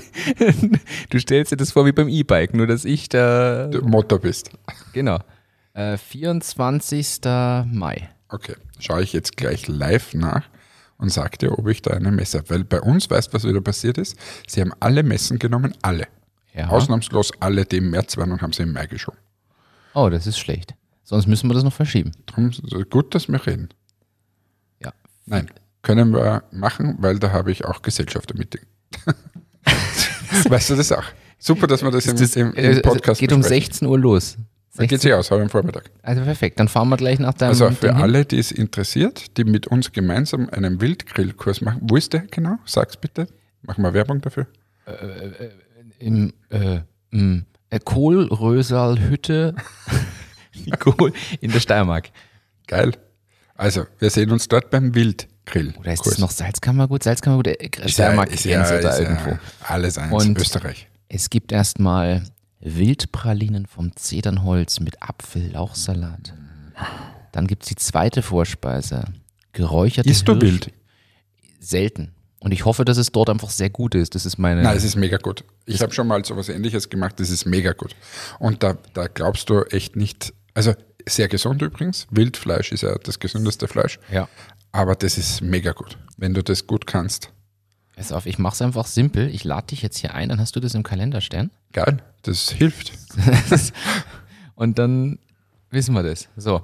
du stellst dir das vor wie beim E-Bike, nur dass ich da.
du Motor bist.
Genau. Äh, 24. Mai.
Okay, schaue ich jetzt gleich live nach und sag dir, ob ich da eine Messe habe. Weil bei uns, weißt du, was wieder passiert ist? Sie haben alle Messen genommen, alle.
Ja.
Ausnahmslos alle, die im März waren und haben sie im Mai geschoben.
Oh, das ist schlecht. Sonst müssen wir das noch verschieben.
Es gut, dass wir reden.
Ja.
Nein, können wir machen, weil da habe ich auch Gesellschaftermeeting. weißt du das auch? Super, dass wir das, im,
Das,
im,
äh,
im Podcast
geht um
besprechen.
16 Uhr los.
Dann geht sie aus, heute am Vormittag.
Also perfekt, dann fahren wir gleich nach deinem
Also für alle, die es interessiert, die mit uns gemeinsam einen Wildgrillkurs machen. Wo ist der genau? Sag's bitte. Machen wir Werbung dafür.
im äh, m, äh, Kohlröserl-Hütte Kohl in der Steiermark.
Geil. Also, wir sehen uns dort beim Wildgrill.
Oder ist das noch Salzkammergut? Salzkammergut, äh,
Ist
Steiermark
ja, ja,
da irgendwo.
Ja alles eins.
Und-
Österreich.
Es gibt erstmal Wildpralinen vom Zedernholz mit Apfel-Lauchsalat. Dann gibt es die zweite Vorspeise. Geräucherte
Isst du Wild?
Selten. Und ich hoffe, dass es dort einfach sehr gut ist. Das ist meine.
Nein, es ist mega gut. Ich habe schon mal so was ähnliches gemacht, das ist mega gut. Und da, da glaubst du echt nicht, also sehr gesund übrigens, Wildfleisch ist ja das gesündeste Fleisch,
ja.
aber das ist mega gut, wenn du das gut kannst.
Pass auf, ich mache es einfach simpel. Ich lade dich jetzt hier ein, dann hast du das im Kalender stehen.
Geil, das hilft.
Und dann wissen wir das. So.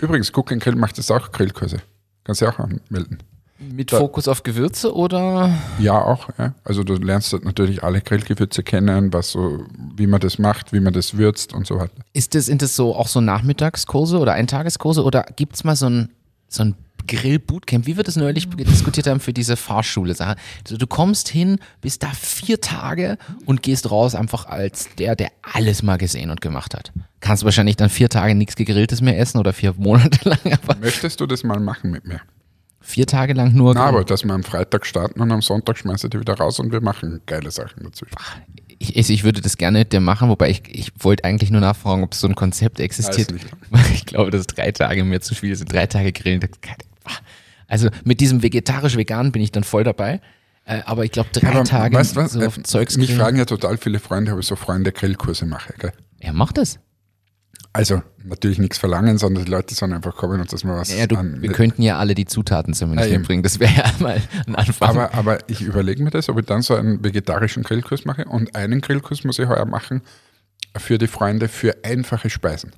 Übrigens, Cook Grill macht das auch Grillkurse. Kannst du auch anmelden.
Mit
Da-
Fokus auf Gewürze oder?
Ja, auch. Ja. Also du lernst dort natürlich alle Grillgewürze kennen, was so, wie man das macht, wie man das würzt und so weiter.
Ist das, sind das so auch so Nachmittagskurse oder Eintageskurse oder gibt es mal so ein, so ein Grill-Bootcamp, wie wir das neulich diskutiert haben für diese Fahrschule. Sache. Also du kommst hin, bist da vier Tage und gehst raus einfach als der, der alles mal gesehen und gemacht hat. Kannst wahrscheinlich dann vier Tage nichts Gegrilltes mehr essen oder vier Monate lang, aber
Möchtest du das mal machen mit mir?
vier Tage lang nur
Na, aber dass wir am Freitag starten und am Sonntag schmeiße ich die wieder raus und wir machen geile Sachen dazu.
Ich, ich ich würde das gerne mit dir machen, wobei ich, ich wollte eigentlich nur nachfragen, ob so ein Konzept existiert. Weil ich glaube, dass drei Tage mir zu viel sind. Drei Tage grillen. das kann- Also mit diesem vegetarisch-vegan bin ich dann voll dabei. Äh, Aber ich glaube, drei
Aber
Tage
weißt was?
so auf
Äh,
Zeugs
Mich
grillen.
fragen ja total viele Freunde, ob ich so Freunde Grillkurse mache. Gell?
Ja, mach das.
Also natürlich nichts verlangen, sondern die Leute sollen einfach kommen und dass man was
Ja, du, wir könnten ja alle die Zutaten zumindest
Ja,
mitbringen. Das wäre ja mal ein Anfang.
aber, aber ich überlege mir das, ob ich dann so einen vegetarischen Grillkurs mache und einen Grillkurs muss ich heuer machen für die Freunde für einfache Speisen.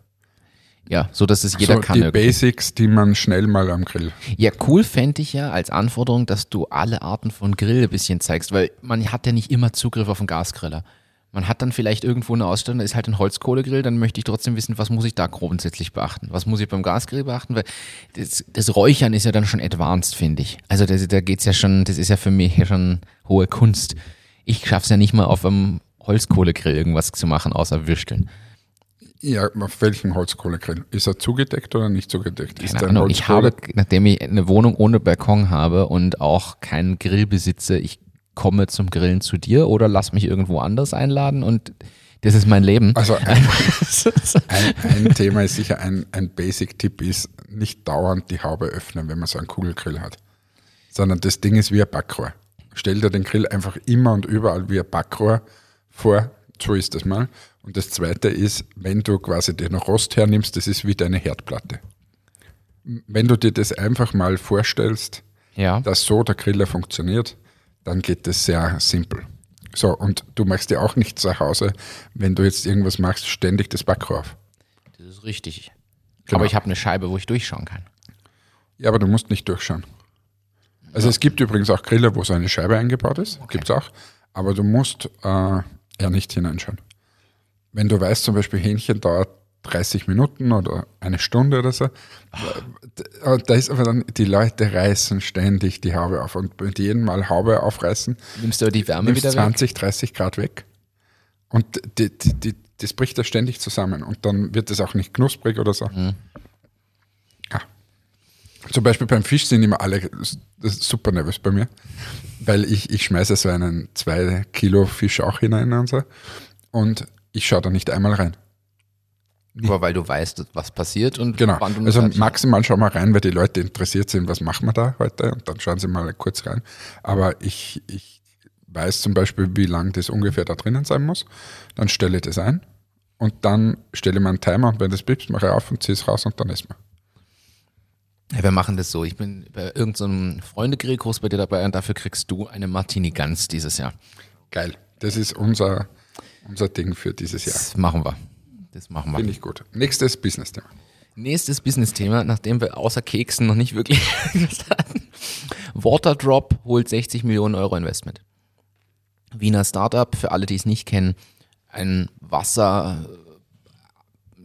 Ja, so dass es jeder
so
kann.
die
irgendwie.
Basics, die man schnell mal am Grill.
Ja, cool fände ich ja als Anforderung, dass du alle Arten von Grill ein bisschen zeigst, weil man hat ja nicht immer Zugriff auf einen Gasgriller. Man hat dann vielleicht irgendwo eine Ausstellung, da ist halt ein Holzkohlegrill, dann möchte ich trotzdem wissen, was muss ich da grundsätzlich beachten? Was muss ich beim Gasgrill beachten? Weil das, das Räuchern ist ja dann schon advanced, finde ich. Also das, da geht's ja schon, das ist ja für mich ja schon hohe Kunst. Ich schaff's ja nicht mal auf einem Holzkohlegrill irgendwas zu machen, außer würsteln.
Ja, auf welchen Holzkohlegrill? Ist er zugedeckt oder nicht zugedeckt? Ist
Keine Ahnung, ich habe, nachdem ich eine Wohnung ohne Balkon habe und auch keinen Grill besitze, ich komme zum Grillen zu dir oder lass mich irgendwo anders einladen und das ist mein Leben.
Also ein, ein, ein Thema ist sicher, ein, ein Basic-Tipp ist, nicht dauernd die Haube öffnen, wenn man so einen Kugelgrill hat. Sondern das Ding ist wie ein Backrohr. Stell dir den Grill einfach immer und überall wie ein Backrohr vor, so ist das mal. Und das zweite ist, wenn du quasi den Rost hernimmst, das ist wie deine Herdplatte. Wenn du dir das einfach mal vorstellst,
Ja.
dass so der Griller funktioniert, dann geht es sehr simpel. So, und du machst dir auch nicht zu Hause, wenn du jetzt irgendwas machst, ständig das Backrohr auf.
Das ist richtig.
Genau.
Aber ich habe eine Scheibe, wo ich durchschauen kann.
Ja, aber du musst nicht durchschauen. Also es gibt übrigens auch Griller, wo so eine Scheibe eingebaut ist, gibt's auch, aber du musst äh, ja nicht hineinschauen. Wenn du weißt, zum Beispiel Hähnchen dauert 30 Minuten oder eine Stunde oder so, äh, da ist aber dann, die Leute reißen ständig die Haube auf und mit jedem Mal Haube aufreißen,
Nimmst du aber die Wärme wieder weg?
20, 30 Grad weg und die, die, die, das bricht da ständig zusammen und dann wird es auch nicht knusprig oder so.
Mhm.
Ja. Zum Beispiel beim Fisch sind immer alle super nervös bei mir, weil ich, ich schmeiße so einen 2 Kilo Fisch auch hinein und so und ich schaue da nicht einmal rein.
Aber weil du weißt, was passiert und
Genau.
wann du
Also maximal schauen wir rein, weil die Leute interessiert sind, was machen wir da heute und dann schauen sie mal kurz rein. Aber ich, ich weiß zum Beispiel, wie lang das ungefähr da drinnen sein muss. Dann stelle ich das ein und dann stelle ich mir einen Timer und wenn das piepst, mache ich auf und ziehe es raus und dann essen wir.
Ja, wir machen das so. Ich bin bei irgendeinem Freunde-Grillkurs bei dir dabei und dafür kriegst du eine Martini Gans dieses Jahr.
Geil. Das ist unser, unser Ding für dieses Jahr.
Das machen wir. Das machen wir.
Finde ich gut. Nächstes Business-Thema.
Nächstes Business-Thema, nachdem wir außer Keksen noch nicht wirklich was hatten. Waterdrop holt 60 Millionen Euro Investment. Wiener Startup, für alle, die es nicht kennen, ein Wasser,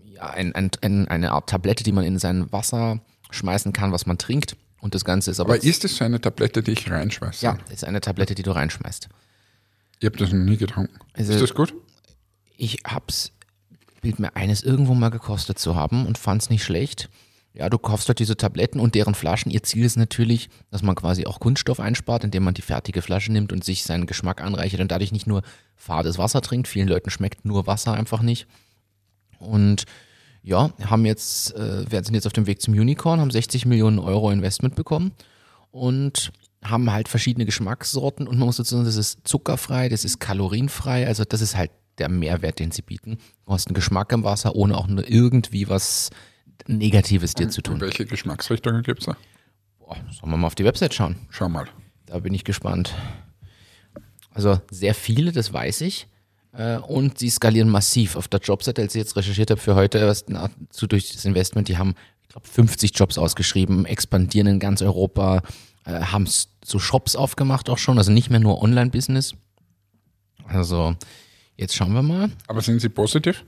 ja, ein, ein, ein, eine Art Tablette, die man in sein Wasser schmeißen kann, was man trinkt. Und das Ganze ist aber,
Aber ist das so eine Tablette, die ich reinschmeiße?
ja, ist eine Tablette, die du reinschmeißt.
Ich habe das noch nie getrunken.
Also-
ist das gut?
Ich hab's, bild mir eines irgendwo mal gekostet zu haben und fand's nicht schlecht. Ja, du kaufst halt diese Tabletten und deren Flaschen. Ihr Ziel ist natürlich, dass man quasi auch Kunststoff einspart, indem man die fertige Flasche nimmt und sich seinen Geschmack anreichert und dadurch nicht nur fades Wasser trinkt. Vielen Leuten schmeckt nur Wasser einfach nicht. Und ja, haben jetzt, äh, wir sind jetzt auf dem Weg zum Unicorn, haben 60 Millionen Euro Investment bekommen und haben halt verschiedene Geschmackssorten und man muss dazu sagen, das ist zuckerfrei, das ist kalorienfrei, also das ist halt der Mehrwert, den sie bieten. Du hast einen Geschmack im Wasser, ohne auch nur irgendwie was Negatives dir zu
Und
tun.
welche Geschmacksrichtungen gibt es da?
Boah, sollen wir mal auf die Website schauen?
Schau mal.
Da bin ich gespannt. Also sehr viele, das weiß ich. Äh, Und sie skalieren massiv. Auf der Jobseite, als ich jetzt recherchiert habe für heute, was zu durch das Investment, die haben, ich glaube, 50 Jobs ausgeschrieben, expandieren in ganz Europa, äh, haben so Shops aufgemacht auch schon, also nicht mehr nur Online-Business. Also jetzt schauen wir mal.
Aber sind Sie positiv?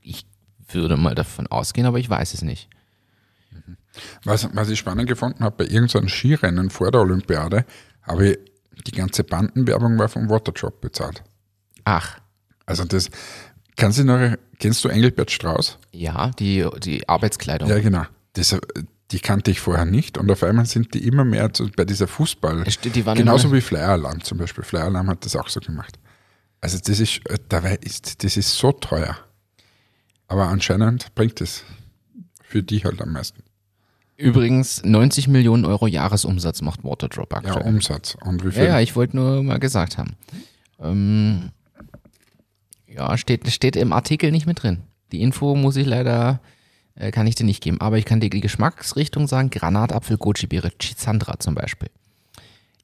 Ich würde mal davon ausgehen, aber ich weiß es nicht.
Was, was ich spannend gefunden habe, bei irgendeinem Skirennen vor der Olympiade, habe ich die ganze Bandenwerbung war vom Waterdrop bezahlt.
Ach,
Also das, kannst du noch, kennst du Engelbert Strauß?
ja, die, die Arbeitskleidung.
Ja, genau. Das, die kannte ich vorher nicht und auf einmal sind die immer mehr zu, bei dieser Fußball.
Die
Genauso wie Flyer-Alarm zum Beispiel. Flyer-Alarm hat das auch so gemacht. Also das ist, äh, dabei ist, das ist so teuer. Aber anscheinend bringt es für die halt am meisten.
Übrigens, 90 Millionen Euro Jahresumsatz macht Waterdrop
Ja,
aktuell.
Umsatz. Und wie
Ja,
viel?
ja, ich wollte nur mal gesagt haben. Ähm, ja, steht, steht im Artikel nicht mit drin. Die Info muss ich leider, äh, kann ich dir nicht geben. Aber ich kann dir die Geschmacksrichtung sagen. Granatapfel, Goji-Beere, Chizandra zum Beispiel.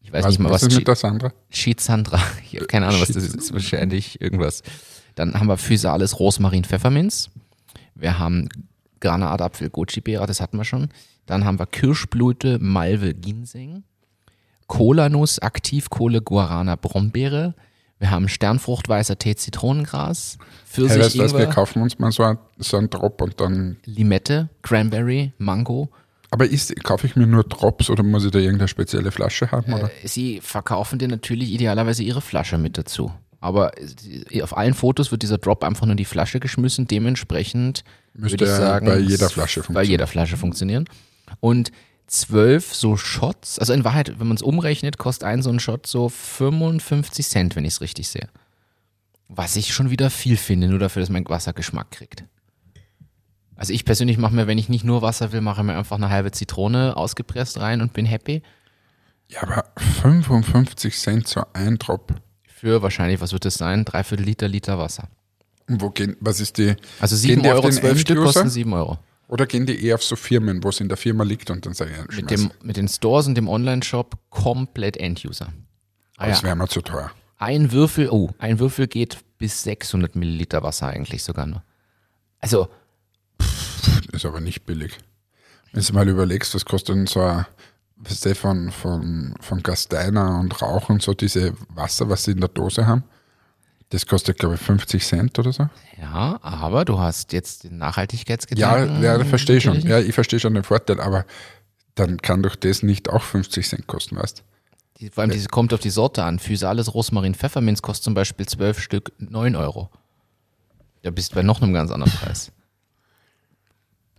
Ich weiß
was,
nicht mal,
was
was
ist mit das andere?
Chizandra. Ich habe keine Ahnung, was das ist. ist. Wahrscheinlich irgendwas. Dann haben wir Physalis, Rosmarin, Pfefferminz. Wir haben Granatapfel, Goji-Beere, das hatten wir schon. Dann haben wir Kirschblüte, Malve, Ginseng. Kolanuss, Aktivkohle, Guarana, Brombeere. Wir haben Sternfrucht, weißer Tee, Zitronengras, Pfirsich,
Hey, weißt du was, wir
Ingwer,
kaufen uns mal so einen, so einen Drop und dann.
Limette, Cranberry, Mango.
Aber ist, kaufe ich mir nur Drops oder muss ich da irgendeine spezielle Flasche haben? Oder?
Sie verkaufen dir natürlich idealerweise ihre Flasche mit dazu. Aber die- auf allen Fotos wird dieser Drop einfach nur in die Flasche geschmissen. Dementsprechend
Müsste
würde ich
er
sagen,
bei jeder Flasche
Bei
funktionieren.
jeder Flasche funktionieren. Und zwölf so Shots, also in Wahrheit, wenn man es umrechnet, kostet ein so ein Shot so 55 Cent, wenn ich es richtig sehe. Was ich schon wieder viel finde, nur dafür, dass mein Wasser Geschmack kriegt. Also ich persönlich mache mir, wenn ich nicht nur Wasser will, mache mir einfach eine halbe Zitrone ausgepresst rein und bin happy.
Ja, aber 55 Cent so ein Drop.
Für wahrscheinlich, was wird das sein? Dreiviertel Liter, Liter Wasser.
Und wo gehen, was ist die?
Also
Gehen
7
die auf
Euro, 12 Stück kosten 7 Euro.
Oder gehen die eher auf so Firmen, wo es in der Firma liegt und dann sagen, ja,
Mit, dem, mit den Stores und dem Online-Shop komplett End-User. Ah,
das
ja.
wäre mir zu teuer.
Ein Würfel, oh, ein Würfel geht bis 600 Milliliter Wasser eigentlich sogar nur. Also,
Ist aber nicht billig. Wenn du mal überlegst, was kostet denn so ein, du, von, von, von Gasteiner und Rauch und so, diese Wasser, was sie in der Dose haben, das kostet, glaube ich, 50 Cent oder so.
ja, aber du hast jetzt den
Ja,
Nachhaltigkeitsgedanken.
ja, das verstehe ich schon. Ja, ich verstehe schon den Vorteil, aber dann kann doch das nicht auch 50 Cent kosten, weißt
Die, vor allem, diese kommt auf die Sorte an. Physalis Rosmarin Pfefferminz kostet zum Beispiel 12 Stück 9 Euro. Da bist du bei noch einem ganz anderen Preis.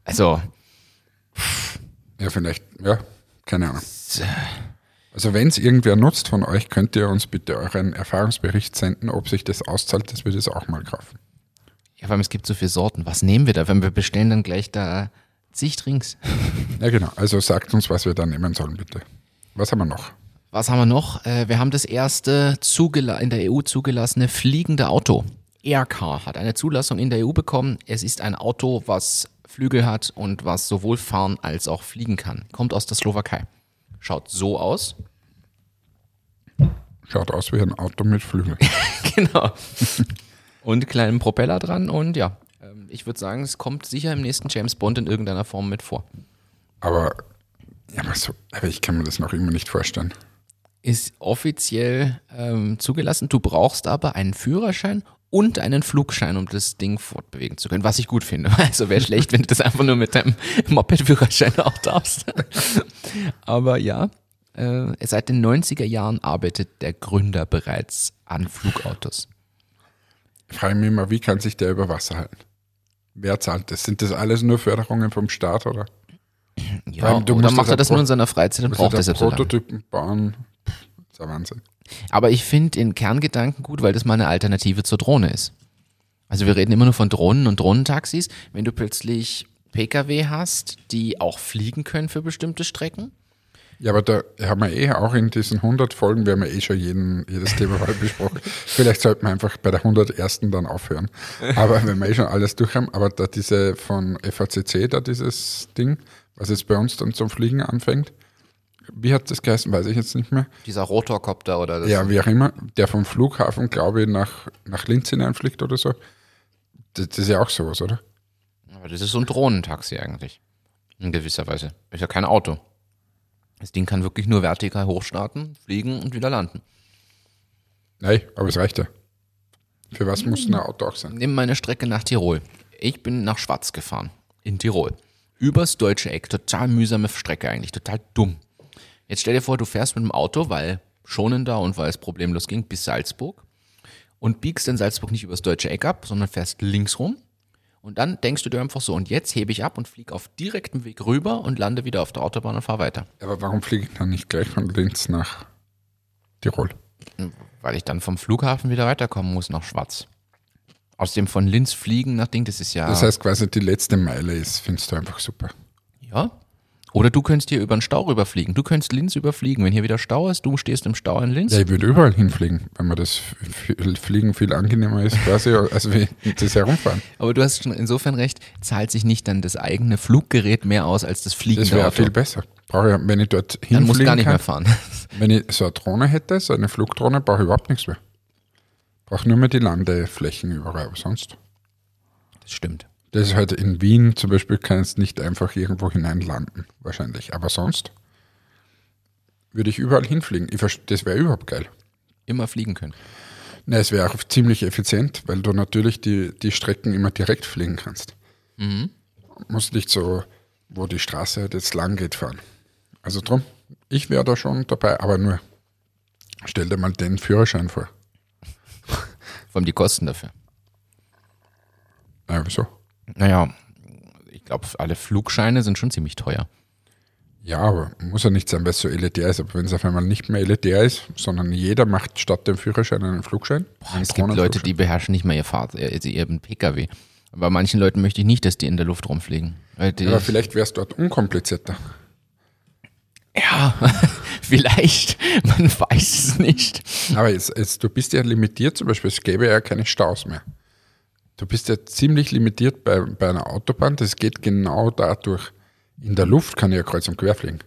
Also,
Ja, vielleicht, ja, keine Ahnung. Also wenn es irgendwer nutzt von euch, könnt ihr uns bitte euren Erfahrungsbericht senden, ob sich das auszahlt, dass wir das auch mal kaufen.
ja, vor allem, es gibt so viele Sorten. Was nehmen wir da? Wenn wir bestellen, dann gleich da zig Drinks.
Ja, genau. Also sagt uns, was wir da nehmen sollen, bitte. Was haben wir noch?
Was haben wir noch? Äh, wir haben das erste in der EU zugelassene fliegende Auto. Aircar hat eine Zulassung in der EU bekommen. Es ist ein Auto, was Flügel hat und was sowohl fahren als auch fliegen kann. Kommt aus der Slowakei. Schaut so aus.
Schaut aus wie ein Auto mit Flügeln.
genau. Und kleinen Propeller dran und ja. ähm, Ich würde sagen, es kommt sicher im nächsten James Bond in irgendeiner Form mit vor.
Aber, ja, aber, so, aber ich kann mir das noch immer nicht vorstellen.
Ist offiziell ähm, zugelassen. Du brauchst aber einen Führerschein und einen Flugschein, um das Ding fortbewegen zu können, was ich gut finde. Also wäre schlecht, wenn du das einfach nur mit deinem Moped-Führerschein auch darfst. Aber ja, äh, seit den 90er Jahren arbeitet der Gründer bereits an Flugautos.
Ich frage mich immer, wie kann sich der über Wasser halten? Wer zahlt das? Sind das alles nur Förderungen vom Staat oder?
Ja, oder
musst
macht
ja
er das nur in seiner Freizeit und braucht
der
das ja.
Prototypen bauen? Das ist ein Wahnsinn.
Aber ich finde den Kerngedanken gut, weil das mal eine Alternative zur Drohne ist. Also wir reden immer nur von Drohnen und Drohnentaxis. Wenn du plötzlich Pkw hast, die auch fliegen können für bestimmte Strecken.
Ja, aber da haben wir eh auch in diesen 100 Folgen, wir haben ja eh schon jeden, jedes Thema mal besprochen. Vielleicht sollten wir einfach bei der 101. dann aufhören. Aber wenn wir eh schon alles durch haben, aber da diese von FACC, da dieses Ding, was jetzt bei uns dann zum Fliegen anfängt, wie hat das geheißen, weiß ich jetzt nicht mehr.
Dieser Rotorcopter oder das.
Ja, wie auch immer, der vom Flughafen, glaube ich, nach, nach Linz hineinfliegt oder so. Das, das ist ja auch sowas, oder?
Aber das ist so ein Drohnentaxi eigentlich. In gewisser Weise. Ist ja kein Auto. Das Ding kann wirklich nur vertikal hochstarten, fliegen und wieder landen.
Nein, aber es reicht ja. Für was muss ein Auto auch sein?
Nimm meine Strecke nach Tirol. Ich bin nach Schwarz gefahren. In Tirol. Übers deutsche Eck. Total mühsame Strecke eigentlich. Total dumm. Jetzt stell dir vor, du fährst mit dem Auto, weil schonender und weil es problemlos ging, bis Salzburg. Und biegst in Salzburg nicht übers deutsche Eck ab, sondern fährst links rum. Und dann denkst du dir einfach so, und jetzt hebe ich ab und fliege auf direktem Weg rüber und lande wieder auf der Autobahn und fahre weiter.
Aber warum fliege ich dann nicht gleich von Linz nach Tirol?
Weil ich dann vom Flughafen wieder weiterkommen muss nach Schwarz. Außerdem von Linz fliegen nach Ding, das ist ja.
Das heißt quasi die letzte Meile ist, findest du einfach super.
Ja. Oder du könntest hier über den Stau rüberfliegen. Du könntest Linz überfliegen. Wenn hier wieder Stau ist, du stehst im Stau in Linz.
Ja, ich würde überall hinfliegen, wenn mir das Fliegen viel angenehmer ist, quasi, als wie das Herumfahren.
Aber du hast schon insofern recht, zahlt sich nicht dann das eigene Fluggerät mehr aus als das
Das
fliegende
wäre viel besser. Brauche ich, wenn ich dort
dann musst du
hinfliegen
gar nicht
kann,
mehr fahren.
wenn ich so eine Drohne hätte, so eine Flugdrohne, brauche ich überhaupt nichts mehr. Brauche nur mehr die Landeflächen überall, aber sonst.
Das stimmt.
Das ist halt in Wien zum Beispiel, kannst nicht einfach irgendwo hinein landen, wahrscheinlich. Aber sonst würde ich überall hinfliegen. Ich das wäre überhaupt geil.
Immer fliegen können.
Na, es wäre auch ziemlich effizient, weil du natürlich die, die Strecken immer direkt fliegen kannst.
Mhm.
Musst nicht so, wo die Straße halt jetzt lang geht, fahren. Also drum, ich wäre da schon dabei, aber nur, stell dir mal den Führerschein vor.
Vor allem die Kosten dafür.
Na, wieso?
Naja, ich glaube, alle Flugscheine sind schon ziemlich teuer.
Ja, aber muss ja nicht sein, weil es so elitär ist. Aber wenn es auf einmal nicht mehr elitär ist, sondern jeder macht statt dem Führerschein einen Flugschein. einen
Es gibt Leute, die beherrschen nicht mehr ihr Fahrrad, äh, ihren Pkw. Bei manchen Leuten möchte ich nicht, dass die in der Luft rumfliegen.
Aber vielleicht wäre es dort unkomplizierter.
ja, vielleicht. Man weiß es nicht.
Aber jetzt, jetzt, du bist ja limitiert, zum Beispiel, es gäbe ja keine Staus mehr. Du bist ja ziemlich limitiert bei, bei einer Autobahn. Das geht genau dadurch. In der Luft kann ja kreuz und quer fliegen.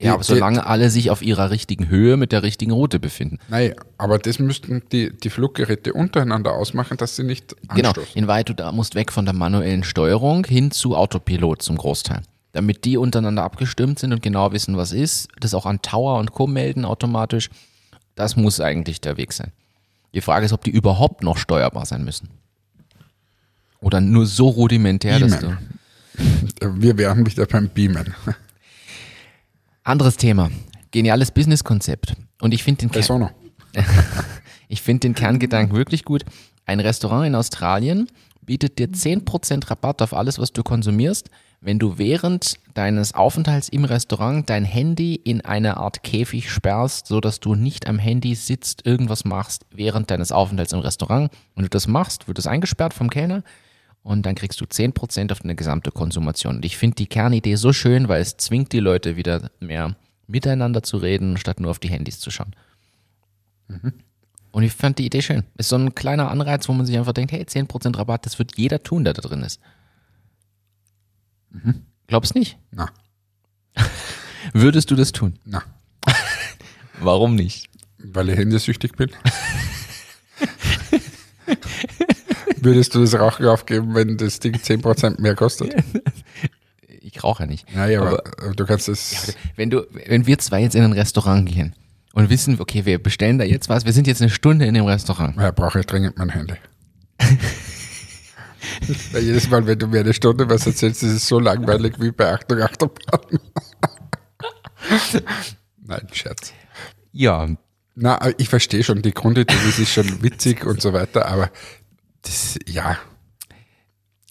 Die-
Ja, aber solange alle sich auf ihrer richtigen Höhe mit der richtigen Route befinden.
Nein, aber das müssten die, die Fluggeräte untereinander ausmachen, dass sie nicht
Genau,
anstoßen.
inwieweit du da musst weg von der manuellen Steuerung hin zu Autopilot zum Großteil. Damit die untereinander abgestimmt sind und genau wissen, was ist, das auch an Tower und Co. melden automatisch. Das muss eigentlich der Weg sein. Die Frage ist, ob die überhaupt noch steuerbar sein müssen. Oder nur so rudimentär, dass du.
Beamen. Wir wären wieder beim Beamen.
Anderes Thema. Geniales Businesskonzept. Und ich finde den, Kern, ich find den Kerngedanken wirklich gut. Ein Restaurant in Australien bietet dir 10% Rabatt auf alles, was du konsumierst, wenn du während deines Aufenthalts im Restaurant dein Handy in eine Art Käfig sperrst, sodass du nicht am Handy sitzt, irgendwas machst während deines Aufenthalts im Restaurant. Wenn du das machst, wird es eingesperrt vom Kellner und dann kriegst du 10% auf deine gesamte Konsumation. Und ich finde die Kernidee so schön, weil es zwingt die Leute wieder mehr miteinander zu reden, statt nur auf die Handys zu schauen. Und ich fand die Idee schön. Ist so ein kleiner Anreiz, wo man sich einfach denkt, hey, 10% Rabatt, das wird jeder tun, der da drin ist. Glaubst nicht?
Na,
Würdest du das tun?
na,
Warum nicht?
weil ich handysüchtig bin. Würdest du das Rauchen aufgeben, wenn das Ding 10% mehr kostet?
Ich rauche ja nicht.
Naja, aber, aber du kannst es.
Wenn du, wenn wir zwei jetzt in ein Restaurant gehen und wissen, okay, wir bestellen da jetzt was, wir sind jetzt eine Stunde in dem Restaurant.
Ja, brauche ich dringend mein Handy. Weil jedes Mal, wenn du mir eine Stunde was erzählst, ist es so langweilig wie bei Achtung, Achterbahn. Nein, Scherz.
Ja,
Na, ich verstehe schon, die Grundidee ist schon witzig und so weiter, aber das, ja,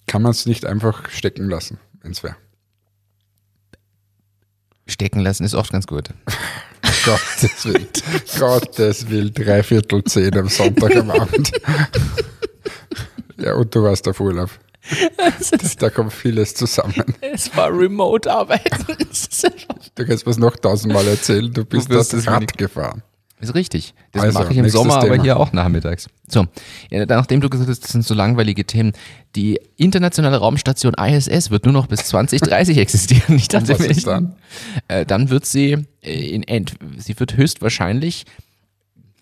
kann man es nicht einfach stecken lassen, wenn es wäre.
stecken lassen ist oft ganz gut.
Gottes Willen, Gottes Willen, dreiviertel zehn am Sonntag am Abend. Ja, und du warst auf Urlaub. Da kommt vieles zusammen.
Es war Remote-Arbeiten.
Du kannst was noch tausendmal erzählen, du bist das Rad gefahren.
Ist richtig. Das
Also,
mache ich im Sommer, aber
Thema.
hier auch nachmittags. So, ja, nachdem du gesagt hast, das sind so langweilige Themen. Die internationale Raumstation ISS wird nur noch bis 2030 existieren. Ich dachte mir,
dann?
Äh, dann wird sie äh, in End, sie wird höchstwahrscheinlich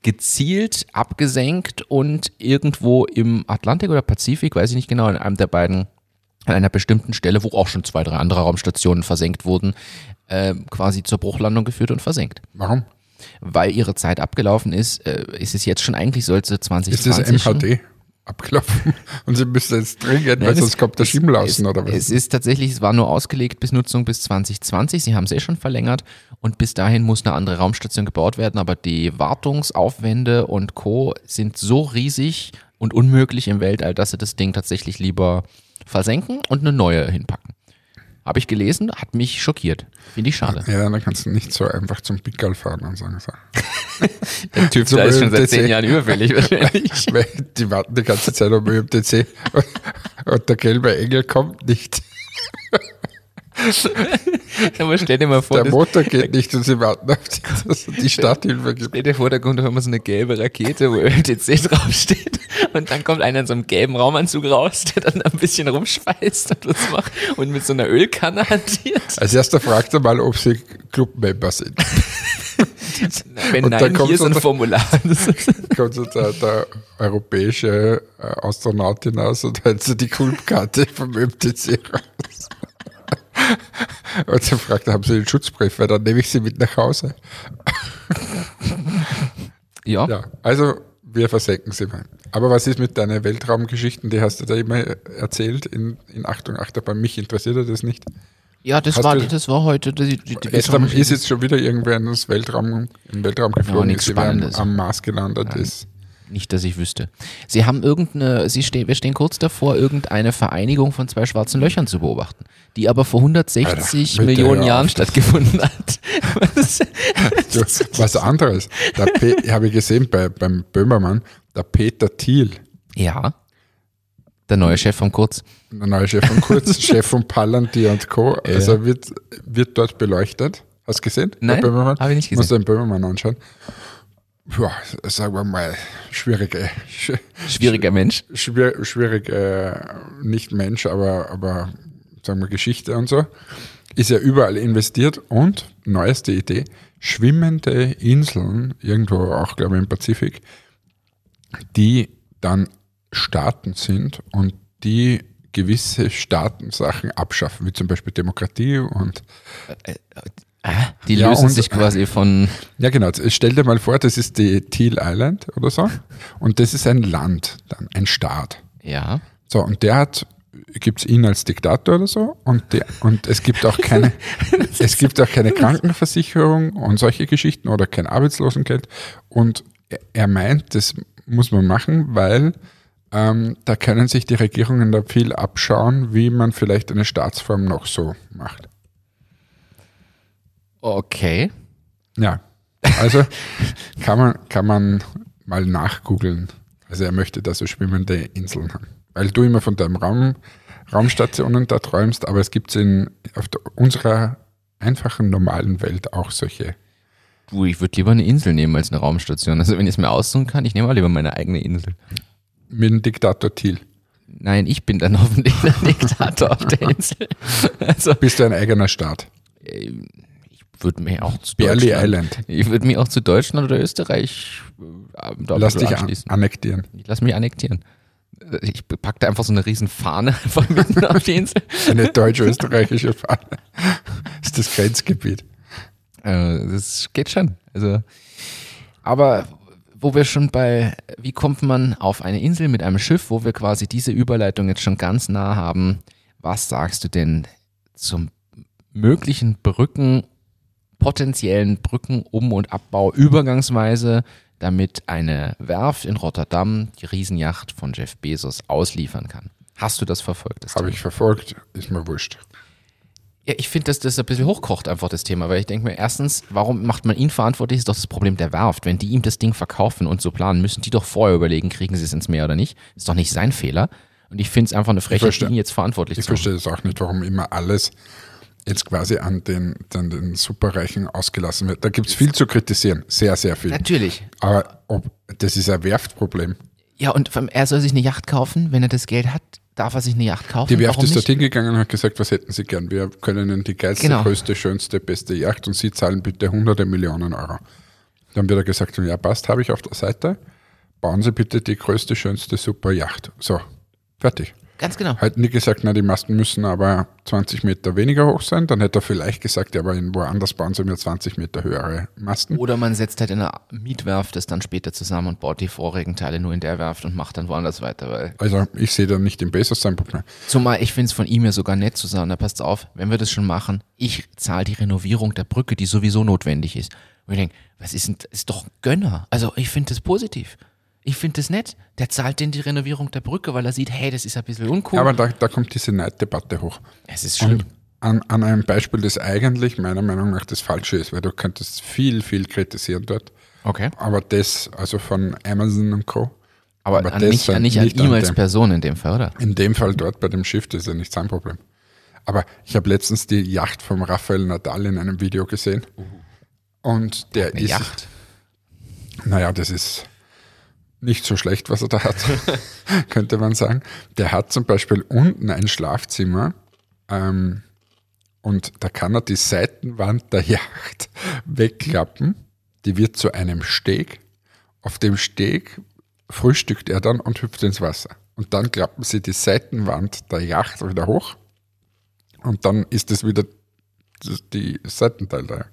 gezielt abgesenkt und irgendwo im Atlantik oder Pazifik, weiß ich nicht genau, in einem der beiden, an einer bestimmten Stelle, wo auch schon zwei, drei andere Raumstationen versenkt wurden, äh, quasi zur Bruchlandung geführt und versenkt.
Warum?
Weil ihre Zeit abgelaufen ist, äh, ist es jetzt schon eigentlich, sollte
Ist
2020
das
schon-
MHD abgelaufen? Und sie müssen jetzt dringend, weil sonst
es-
kommt der
es-
Schimmel außen,
es,
oder was?
Es ist tatsächlich, es war nur ausgelegt bis Nutzung bis 2020. Sie haben es eh schon verlängert und bis dahin muss eine andere Raumstation gebaut werden, aber die Wartungsaufwände und Co. sind so riesig und unmöglich im Weltall, dass sie das Ding tatsächlich lieber versenken und eine neue hinpacken. Habe ich gelesen, hat mich schockiert. Finde ich schade.
ja, dann kannst du nicht so einfach zum Pickerl fahren und sagen, so.
Der Typ
Zum
da ist schon seit zehn Jahren überfällig wahrscheinlich.
Die warten die ganze Zeit am ÖMTC und, und der gelbe Engel kommt nicht.
Aber stell dir mal vor,
Der
das,
Motor geht nicht und sie warten auf die, dass die Starthilfe gibt.
Stell dir vor, da kommt auf einmal so eine gelbe Rakete, wo ÖTC draufsteht. Und dann kommt einer in so einem gelben Raumanzug raus, der dann ein bisschen rumschweißt und was macht und mit so einer Ölkanne hantiert.
Als erster fragt er mal, ob sie Clubmember sind.
Wenn
Und dann
nein,
kommt
hier
so
ein Formular.
Kommt so der, der europäische äh, Astronaut hinaus und hält so die Kultkarte vom ÖMTC raus. Und so fragt haben Sie den Schutzbrief? Weil dann nehme ich Sie mit nach Hause.
Ja,
Ja, also wir versenken sie mal. Aber was ist mit deinen Weltraumgeschichten? Die hast du da immer erzählt in, in Achtung, Achterbahn. Mich interessiert das nicht.
ja das,
Hast
war,
du-
das war heute die, die, die
Ist, ist jetzt schon wieder irgendwer ins Weltraum, im Weltraum geflogen,
nichts
ist am, Mars gelandet ist.
Nicht, dass ich wüsste. Sie haben irgendeine, sie stehen, wir stehen kurz davor, irgendeine Vereinigung von zwei schwarzen Löchern zu beobachten, die aber vor 160
Alter,
Millionen Jahren stattgefunden hat. Was?
Du, was anderes. Habe ich gesehen bei, beim Böhmermann, der Peter Thiel,
ja. Der neue Chef vom Kurz.
der neue Chef von Kurz, Chef von Palantir und Co. Also wird, wird dort beleuchtet. Hast du gesehen?
Nein, habe ich nicht gesehen.
den Böhmermann anschauen. Ja, sagen wir mal, schwierige, sch-
Schwieriger Mensch.
schwier, schwierige, nicht Mensch, aber, aber sagen wir Geschichte und so, ist ja überall investiert und neueste Idee, schwimmende Inseln, irgendwo auch, glaube ich, im Pazifik, die dann Staaten sind und die gewisse Staatensachen abschaffen, wie zum Beispiel Demokratie und
Ah, die
Ja,
lösen
und-
sich quasi von.
ja genau, stell dir mal vor, das ist die Teal Island oder so und das ist ein Land, dann ein Staat.
Ja.
So, und der hat, gibt's ihn als Diktator oder so und, der, und es gibt auch keine, es gibt auch keine Krankenversicherung und solche Geschichten oder kein Arbeitslosengeld und er- er meint, das muss man machen, weil ähm, da können sich die Regierungen da viel abschauen, wie man vielleicht eine Staatsform noch so macht.
Okay.
Ja, also kann man, kann man mal nachgoogeln. Also er möchte da so schwimmende Inseln haben. Weil du immer von deinem Raum, Raumstationen da träumst, aber es gibt in auf der, unserer einfachen, normalen Welt auch solche.
Du, ich würde lieber eine Insel nehmen als eine Raumstation. Also wenn ich es mir aussuchen kann, ich nehme mal lieber meine eigene Insel.
Mit dem Diktator Thiel.
Nein, ich bin dann hoffentlich der Diktator auf der Insel. Also
Bist du ein eigener Staat?
ich würde mir auch zu
Barely
Deutschland,
Island.
ich würde mich auch zu Deutschland oder Österreich äh,
Lass dich an,
anschließen.
annektieren.
Ich lass mich annektieren. Ich pack da einfach so eine riesen Fahne einfach mitten auf die Insel.
Eine deutsch-österreichische Fahne. Das ist das Grenzgebiet.
Äh, das geht schon. Also, aber wo wir schon bei, wie kommt man auf eine Insel mit einem Schiff, wo wir quasi diese Überleitung jetzt schon ganz nah haben, was sagst du denn zum möglichen Brücken, potenziellen Brücken um und Abbau übergangsweise, damit eine Werft in Rotterdam die Riesenjacht von Jeff Bezos ausliefern kann? Hast du das verfolgt? Das
Habe ich verfolgt, ist mir wurscht.
Ja, ich finde, dass das ein bisschen hochkocht einfach das Thema, weil ich denke mir, erstens, warum macht man ihn verantwortlich, ist doch das Problem der Werft. Wenn die ihm das Ding verkaufen und so planen, müssen die doch vorher überlegen, kriegen sie es ins Meer oder nicht. Ist doch nicht sein Fehler. Und ich finde es einfach eine Frechheit, ihn jetzt verantwortlich
Ich
zu machen.
verstehe es auch nicht, warum immer alles jetzt quasi an den, den, den Superreichen ausgelassen wird. Da gibt es viel zu kritisieren, sehr, sehr viel.
Natürlich.
Aber ob, das ist ein Werftproblem.
Ja, und er soll sich eine Yacht kaufen, wenn er das Geld hat, darf er sich eine Yacht kaufen.
Die Werft
Warum
ist dorthin gegangen und hat gesagt, was hätten sie gern? Wir können ihnen die geilste,
Genau.
größte, schönste, beste Yacht und sie zahlen bitte hunderte Millionen Euro. Dann wird er gesagt, ja passt, habe ich auf der Seite. Bauen Sie bitte die größte, schönste, super Yacht. So, fertig.
Ganz genau.
Hätten die gesagt, na, die Masten müssen aber 20 Meter weniger hoch sein, dann hätte er vielleicht gesagt, ja, aber in woanders bauen sie mir 20 Meter höhere Masten.
Oder man setzt halt in einer Mietwerft das dann später zusammen und baut die vorigen Teile nur in der Werft und macht dann woanders weiter, weil
Also ich sehe da nicht im Bezos sein Problem.
Zumal ich finde es von ihm ja sogar nett zu sagen, na passt auf, wenn wir das schon machen, ich zahle die Renovierung der Brücke, die sowieso notwendig ist. Und ich denke, was ist denn, das ist doch ein Gönner. Also ich finde das positiv. Ich finde das nett. Der zahlt denn die Renovierung der Brücke, weil er sieht, hey, das ist ein bisschen uncool.
Aber da, da kommt diese Neiddebatte hoch.
es ist schlimm.
Und an, an einem Beispiel, das eigentlich meiner Meinung nach das Falsche ist, weil du könntest viel, viel kritisieren dort.
Okay.
Aber das, also von Amazon und Co.
Aber,
Aber
an
das
nicht,
dann
an, nicht an ihm als. Person in dem Fall, oder?
In dem Fall dort bei dem Schiff, das ist ja nicht sein Problem. Aber ich habe letztens die Yacht vom Rafael Nadal in einem Video gesehen. Und der
Eine
ist.
Yacht.
Naja, das ist nicht so schlecht, was er da hat, könnte man sagen. Der hat zum Beispiel unten ein Schlafzimmer ähm, und da kann er die Seitenwand der Yacht wegklappen. Die wird zu einem Steg. Auf dem Steg frühstückt er dann und hüpft ins Wasser. Und dann klappen sie die Seitenwand der Yacht wieder hoch und dann ist es wieder die Seitenteil der Yacht.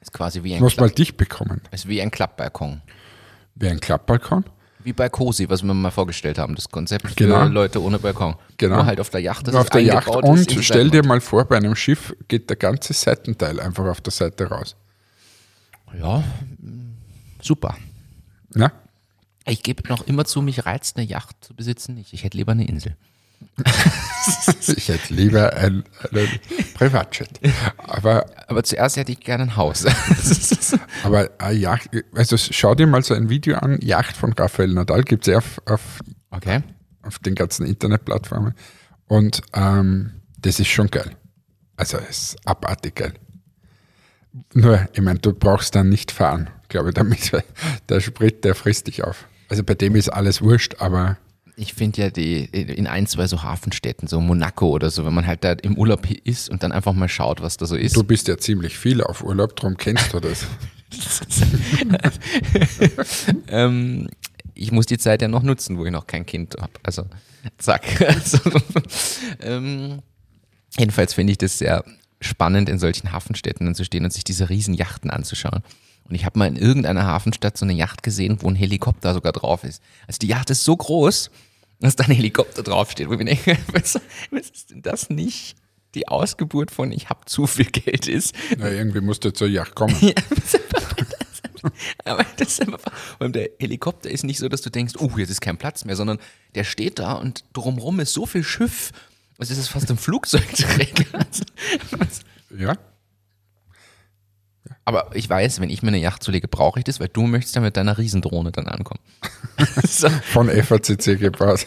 Ist quasi wie
Ich
ein,
muss
Klapp,
mal dicht bekommen.
ist wie ein Klappbalkon.
Wie ein Klappbalkon.
Wie bei Cosi, was wir mal vorgestellt haben, das Konzept
Genau.
für Leute ohne Balkon.
Genau.
Nur halt auf der Yacht,
auf der Yacht und stell dir mal vor, bei einem Schiff geht der ganze Seitenteil einfach auf der Seite raus.
Ja, super.
Ja?
Ich gebe noch immer zu, mich reizt eine Yacht zu besitzen nicht. Ich hätte lieber eine Insel.
Ich hätte lieber ein, einen Privatjet. Aber,
Aber zuerst hätte ich gerne ein Haus.
aber eine Yacht, also schau dir mal so ein Video an, Yacht von Rafael Nadal, gibt es ja auf, auf,
okay.
auf den ganzen Internetplattformen. Und ähm, das ist schon geil. Also es ist abartig geil. Nur, ich meine, du brauchst dann nicht fahren. glaube ich, damit der Sprit, der frisst dich auf. Also bei dem ist alles wurscht, aber
Ich finde ja die in ein, zwei so Hafenstädten, so Monaco oder so, wenn man halt da im Urlaub ist und dann einfach mal schaut, was da so ist.
du bist ja ziemlich viel auf Urlaub, darum kennst du das.
ähm, ich muss die Zeit ja noch nutzen, wo ich noch kein Kind habe. Also, zack. Also, ähm, jedenfalls finde ich das sehr spannend, in solchen Hafenstädten dann zu stehen und sich diese riesen Yachten anzuschauen. Und ich habe mal in irgendeiner Hafenstadt so eine Yacht gesehen, wo ein Helikopter sogar drauf ist. Also die Yacht ist so groß, dass da ein Helikopter draufsteht, wo ich mir denke, was, was ist denn das nicht? Die Ausgeburt von ich habe zu viel Geld ist.
Na, irgendwie musst du zur Yacht kommen.
Ja, aber das ist einfach, weil der Helikopter ist nicht so, dass du denkst, oh, jetzt ist kein Platz mehr, sondern der steht da und drumherum ist so viel Schiff. Es ist fast ein Flugzeugträger.
Ja?
Aber ich weiß, wenn ich mir eine Yacht zulege, brauche ich das, weil du möchtest ja mit deiner Riesendrohne dann ankommen. so.
Von FACC gebaut.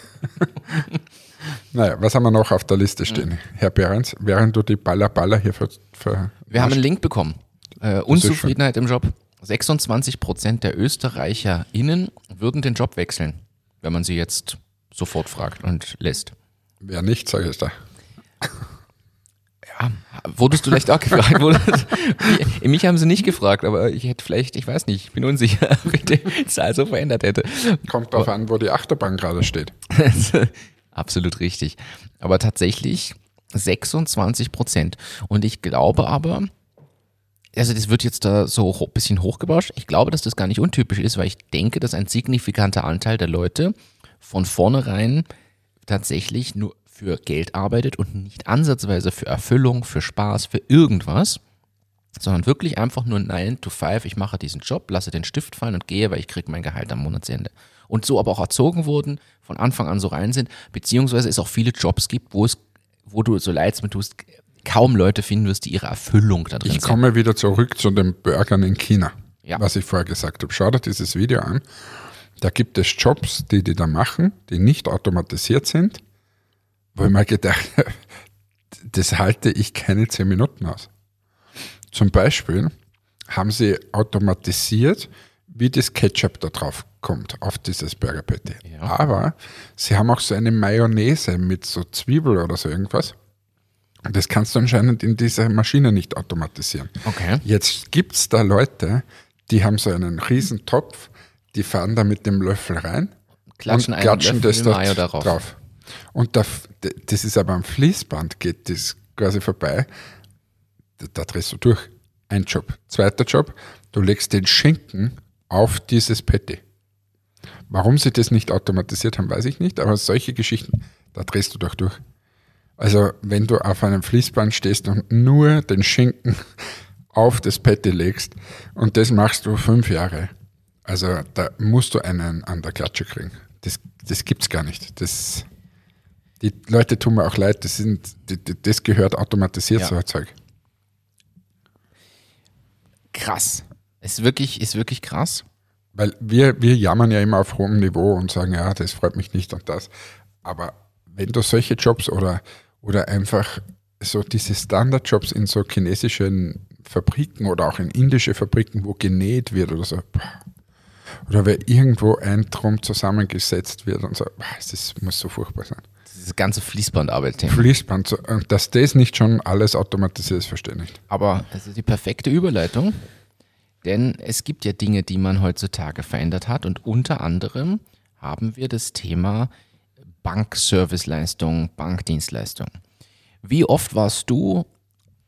naja, was haben wir noch auf der Liste stehen? Herr Behrens, während du die Baller Baller hier ver, ver
Wir haben einen Link bekommen. Äh, Unzufriedenheit im Job. 26 Prozent der ÖsterreicherInnen würden den Job wechseln, wenn man sie jetzt sofort fragt und lässt.
Wer nicht, sage ich da.
Ja, wurdest du vielleicht auch gefragt? Wurdest, mich haben sie nicht gefragt, aber ich hätte vielleicht, ich weiß nicht, ich bin unsicher, wie die Zahl so verändert hätte.
Kommt darauf an, wo die Achterbahn gerade steht.
Absolut richtig. Aber tatsächlich 26 Prozent. Und ich glaube aber, also das wird jetzt da so ein bisschen hochgebauscht. Ich glaube, dass das gar nicht untypisch ist, weil ich denke, dass ein signifikanter Anteil der Leute von vornherein tatsächlich nur für Geld arbeitet und nicht ansatzweise für Erfüllung, für Spaß, für irgendwas, sondern wirklich einfach nur 9 to 5, ich mache diesen Job, lasse den Stift fallen und gehe, weil ich kriege mein Gehalt am Monatsende. Und so aber auch erzogen wurden, von Anfang an so rein sind, beziehungsweise es auch viele Jobs gibt, wo es, wo du so leidst mit tust, kaum Leute finden wirst, die ihre Erfüllung da drin
Ich komme wieder zurück zu den Burgern in China,
Ja.
was ich vorher gesagt habe. Schau dir dieses Video an. Da gibt es Jobs, die die da machen, die nicht automatisiert sind, wo ich mir gedacht habe, das halte ich keine zehn Minuten aus. Zum Beispiel haben sie automatisiert, wie das Ketchup da drauf kommt, auf dieses Burger Patty.
Ja.
Aber sie haben auch so eine Mayonnaise mit so Zwiebel oder so irgendwas. Und das kannst du anscheinend in dieser Maschine nicht automatisieren.
Okay.
Jetzt gibt's da Leute, die haben so einen riesen Topf, die fahren da mit dem Löffel rein
Klatschen
und klatschen das
Mayo
drauf.
darauf.
Und da, das ist aber am Fließband, geht das quasi vorbei. Da, da drehst du durch. Ein Job. Zweiter Job, du legst den Schinken auf dieses Patty. Warum sie das nicht automatisiert haben, weiß ich nicht, aber solche Geschichten, da drehst du doch durch. Also, wenn du auf einem Fließband stehst und nur den Schinken auf das Patty legst und das machst du fünf Jahre, also da musst du einen an der Klatsche kriegen. Das, das gibt's gar nicht. Das, die Leute tun mir auch leid, das, sind, das gehört automatisiert,
Ja.
so ein Zeug.
Krass. Ist wirklich, ist wirklich krass.
Weil wir, wir jammern ja immer auf hohem Niveau und sagen, ja, das freut mich nicht und das. Aber wenn du solche Jobs oder, oder einfach so diese Standardjobs in so chinesischen Fabriken oder auch in indische Fabriken, wo genäht wird oder so, oder wer irgendwo ein Drum zusammengesetzt wird und so, das muss so furchtbar sein.
Dieses ganze Fließbandarbeit-Thema.
Fließband, und dass das nicht schon alles automatisiert ist, verstehe ich nicht.
Aber es ist die perfekte Überleitung, denn es gibt ja Dinge, die man heutzutage verändert hat und unter anderem haben wir das Thema Bankserviceleistung, Bankdienstleistung. Wie oft warst du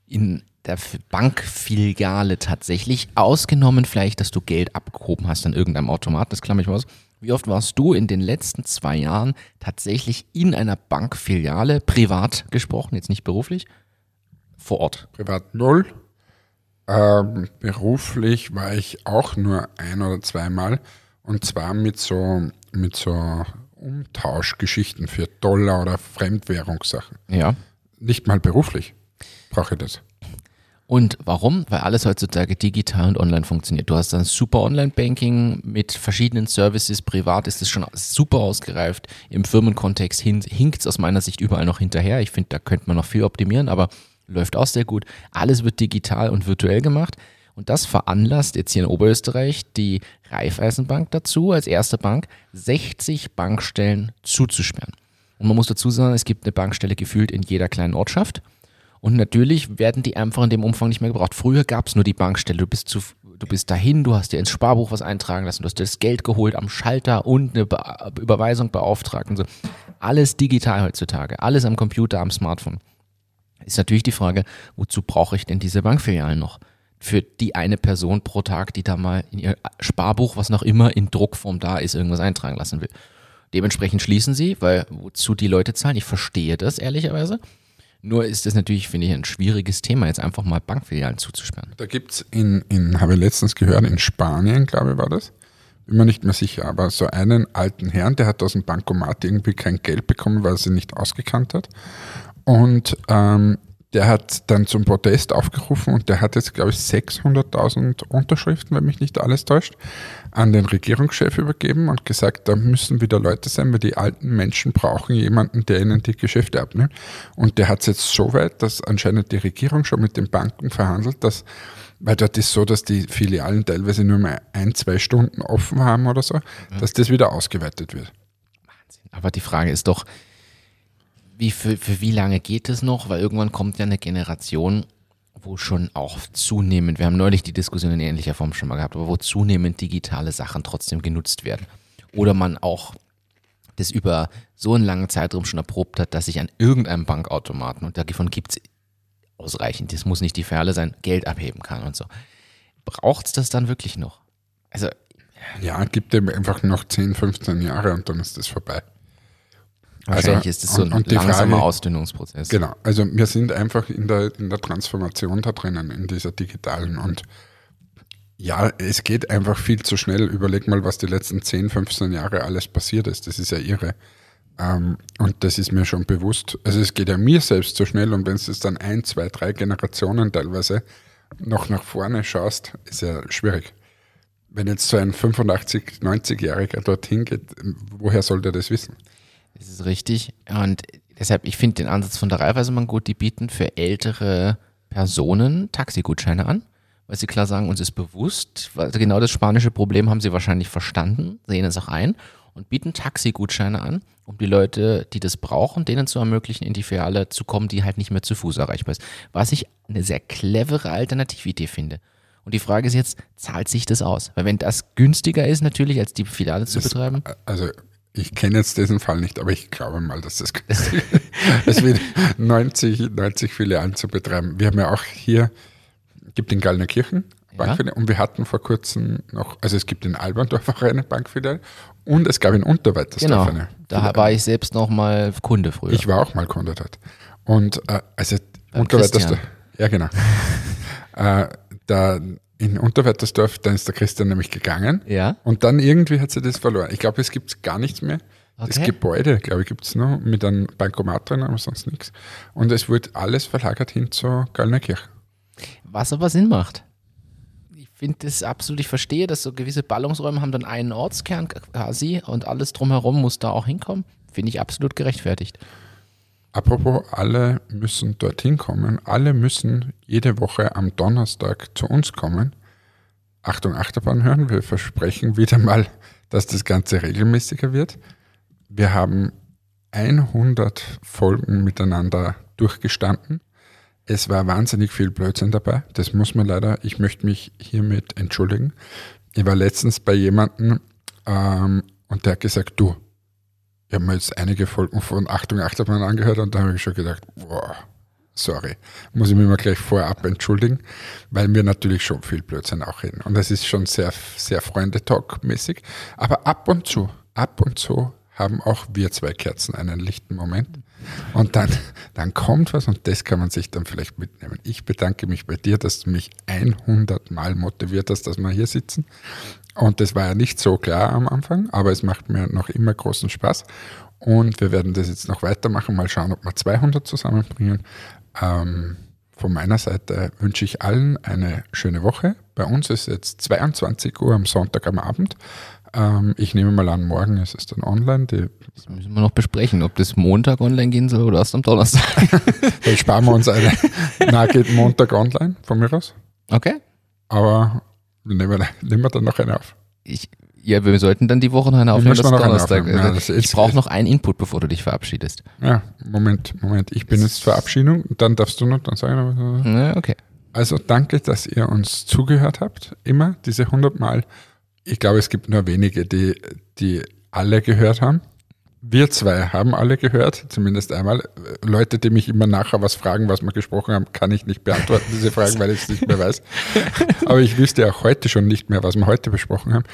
in der Bankfiliale tatsächlich, ausgenommen vielleicht, dass du Geld abgehoben hast an irgendeinem Automat, das klammer ich mal aus. Wie oft warst du in den letzten zwei Jahren tatsächlich in einer Bankfiliale, privat gesprochen, jetzt nicht beruflich, vor Ort?
Privat null. Ähm, beruflich war ich auch nur ein oder zweimal und zwar mit so, mit so Umtauschgeschichten für Dollar oder Fremdwährungssachen.
Ja.
Nicht mal beruflich brauche ich das.
Und warum? Weil alles heutzutage digital und online funktioniert. Du hast ein super Online-Banking mit verschiedenen Services. Privat ist es schon super ausgereift. Im Firmenkontext hin, hinkt es aus meiner Sicht überall noch hinterher. Ich finde, da könnte man noch viel optimieren, aber läuft auch sehr gut. Alles wird digital und virtuell gemacht. Und das veranlasst jetzt hier in Oberösterreich die Raiffeisenbank dazu, als erste Bank 60 Bankstellen zuzusperren. Und man muss dazu sagen, es gibt eine Bankstelle gefühlt in jeder kleinen Ortschaft. Und natürlich werden die einfach in dem Umfang nicht mehr gebraucht. Früher gab es nur die Bankstelle. Du bist, zu, du bist dahin, du hast dir ins Sparbuch was eintragen lassen, du hast dir das Geld geholt am Schalter und eine Be Überweisung beauftragt und so. Alles digital heutzutage, alles am Computer, am Smartphone. Ist natürlich die Frage, wozu brauche ich denn diese Bankfilialen noch? Für die eine Person pro Tag, die da mal in ihr Sparbuch, was noch immer in Druckform da ist, irgendwas eintragen lassen will. Dementsprechend schließen sie, weil wozu die Leute zahlen, ich verstehe das ehrlicherweise. Nur ist das natürlich, finde ich, ein schwieriges Thema, jetzt einfach mal Bankfilialen zuzusperren.
Da gibt es in, in habe ich letztens gehört, in Spanien, glaube ich, war das. Bin mir nicht mehr sicher, aber so einen alten Herrn, der hat aus dem Bankomat irgendwie kein Geld bekommen, weil er sie nicht ausgekannt hat. Und ähm, der hat dann zum Protest aufgerufen und der hat jetzt, glaube ich, 600.000 Unterschriften, wenn mich nicht alles täuscht, an den Regierungschef übergeben und gesagt, da müssen wieder Leute sein, weil die alten Menschen brauchen jemanden, der ihnen die Geschäfte abnimmt. Und der hat es jetzt so weit, dass anscheinend die Regierung schon mit den Banken verhandelt, dass weil dort ist so, dass die Filialen teilweise nur mal ein, zwei Stunden offen haben oder so, dass das wieder ausgeweitet wird.
Wahnsinn. Aber die Frage ist doch, wie für, für wie lange geht es noch? Weil irgendwann kommt ja eine Generation, wo schon auch zunehmend, wir haben neulich die Diskussion in ähnlicher Form schon mal gehabt, aber wo zunehmend digitale Sachen trotzdem genutzt werden. Oder man auch das über so einen langen Zeitraum schon erprobt hat, dass ich an irgendeinem Bankautomaten, und davon gibt es ausreichend, das muss nicht die Ferle sein, Geld abheben kann und so. Braucht es das dann wirklich noch?
Also. Ja, gibt dem einfach noch 10, 15 Jahre und dann ist das vorbei.
Wahrscheinlich also, ist es so ein und, und langsamer Frage, Ausdünnungsprozess.
Genau, also wir sind einfach in der, in der Transformation da drinnen, in dieser digitalen und ja, es geht einfach viel zu schnell. Überleg mal, was die letzten 10, 15 Jahre alles passiert ist. Das ist ja irre. Ähm, und das ist mir schon bewusst. Also es geht ja mir selbst zu schnell und wenn du es dann ein, zwei, drei Generationen teilweise noch nach vorne schaust, ist ja schwierig. Wenn jetzt so ein 85, 90-Jähriger dorthin geht, woher soll der das wissen?
Das ist richtig. Und deshalb, ich finde den Ansatz von der Raiffeisenbank gut, die bieten für ältere Personen Taxigutscheine an, weil sie klar sagen, uns ist bewusst, weil genau das spanische Problem haben sie wahrscheinlich verstanden, sehen es auch ein und bieten Taxigutscheine an, um die Leute, die das brauchen, denen zu ermöglichen, in die Filiale zu kommen, die halt nicht mehr zu Fuß erreichbar ist. Was ich eine sehr clevere Alternatividee finde. Und die Frage ist jetzt, zahlt sich das aus? Weil wenn das günstiger ist natürlich, als die Filiale zu das, betreiben.
Also ich kenne jetzt diesen Fall nicht, aber ich glaube mal, dass das es wird 90, 90 Filialen zu betreiben. Wir haben ja auch hier, gibt in Gallnerkirchen Bankfiliale ja. und wir hatten vor kurzem noch, also es gibt in Alberndorf auch eine Bankfiliale und es gab in Unterweitersdorf
genau, eine. Da war ich selbst noch mal Kunde früher.
Ich war auch mal Kunde dort. Und äh, also Unterweitersdorf, ja genau. äh, da in Unterweitersdorf, dann ist der Christian nämlich gegangen.
Ja.
Und dann irgendwie hat sie das verloren. Ich glaube, es gibt gar nichts mehr. Okay. Das Gebäude, glaube ich, gibt es noch mit einem Bankomat drin, aber sonst nichts. Und es wird alles verlagert hin zur Gallnerkirche.
Was aber Sinn macht. Ich finde das absolut, ich verstehe, dass so gewisse Ballungsräume haben dann einen Ortskern quasi und alles drumherum muss da auch hinkommen. Finde ich absolut gerechtfertigt.
Apropos, alle müssen dorthin kommen. Alle müssen jede Woche am Donnerstag zu uns kommen. Achtung, Achterbahn hören. Wir versprechen wieder mal, dass das Ganze regelmäßiger wird. Wir haben 100 Folgen miteinander durchgestanden. Es war wahnsinnig viel Blödsinn dabei. Das muss man leider, ich möchte mich hiermit entschuldigen. Ich war letztens bei jemandem ähm, und der hat gesagt, du, ich habe mir jetzt einige Folgen von Achtung Achterbahn angehört und da habe ich schon gedacht, boah, sorry, muss ich mich mal gleich vorab entschuldigen, weil wir natürlich schon viel Blödsinn auch reden. Und das ist schon sehr, sehr Freunde-Talk-mäßig. Aber ab und zu, ab und zu haben auch wir zwei Kerzen einen lichten Moment. Und dann, dann kommt was und das kann man sich dann vielleicht mitnehmen. Ich bedanke mich bei dir, dass du mich 100 Mal motiviert hast, dass wir hier sitzen. Und das war ja nicht so klar am Anfang, aber es macht mir noch immer großen Spaß. Und wir werden das jetzt noch weitermachen, mal schauen, ob wir 200 zusammenbringen. Ähm, von meiner Seite wünsche ich allen eine schöne Woche. Bei uns ist jetzt 22 Uhr am Sonntag am Abend. Ähm, ich nehme mal an, morgen ist es dann online. Die
das müssen wir noch besprechen, ob das Montag online gehen soll oder erst am Donnerstag.
Dann sparen wir uns eine. Na, geht Montag online von mir aus.
Okay.
Aber nehmen wir, nehmen wir dann noch eine auf.
Ich, ja, wir sollten dann die Woche noch eine aufnehmen, das
noch
Donnerstag.
aufnehmen. Ja,
ich brauche noch einen Input, bevor du dich verabschiedest.
Ja, Moment, Moment. Ich bin jetzt Verabschiedung. Dann darfst du noch, dann sagen.
Ja, okay.
Also danke, dass ihr uns zugehört habt. Immer diese 100 Mal. Ich glaube, es gibt nur wenige, die, die alle gehört haben. Wir zwei haben alle gehört, zumindest einmal. Leute, die mich immer nachher was fragen, was wir gesprochen haben, kann ich nicht beantworten, diese Fragen, weil ich es nicht mehr weiß. Aber ich wüsste auch heute schon nicht mehr, was wir heute besprochen haben.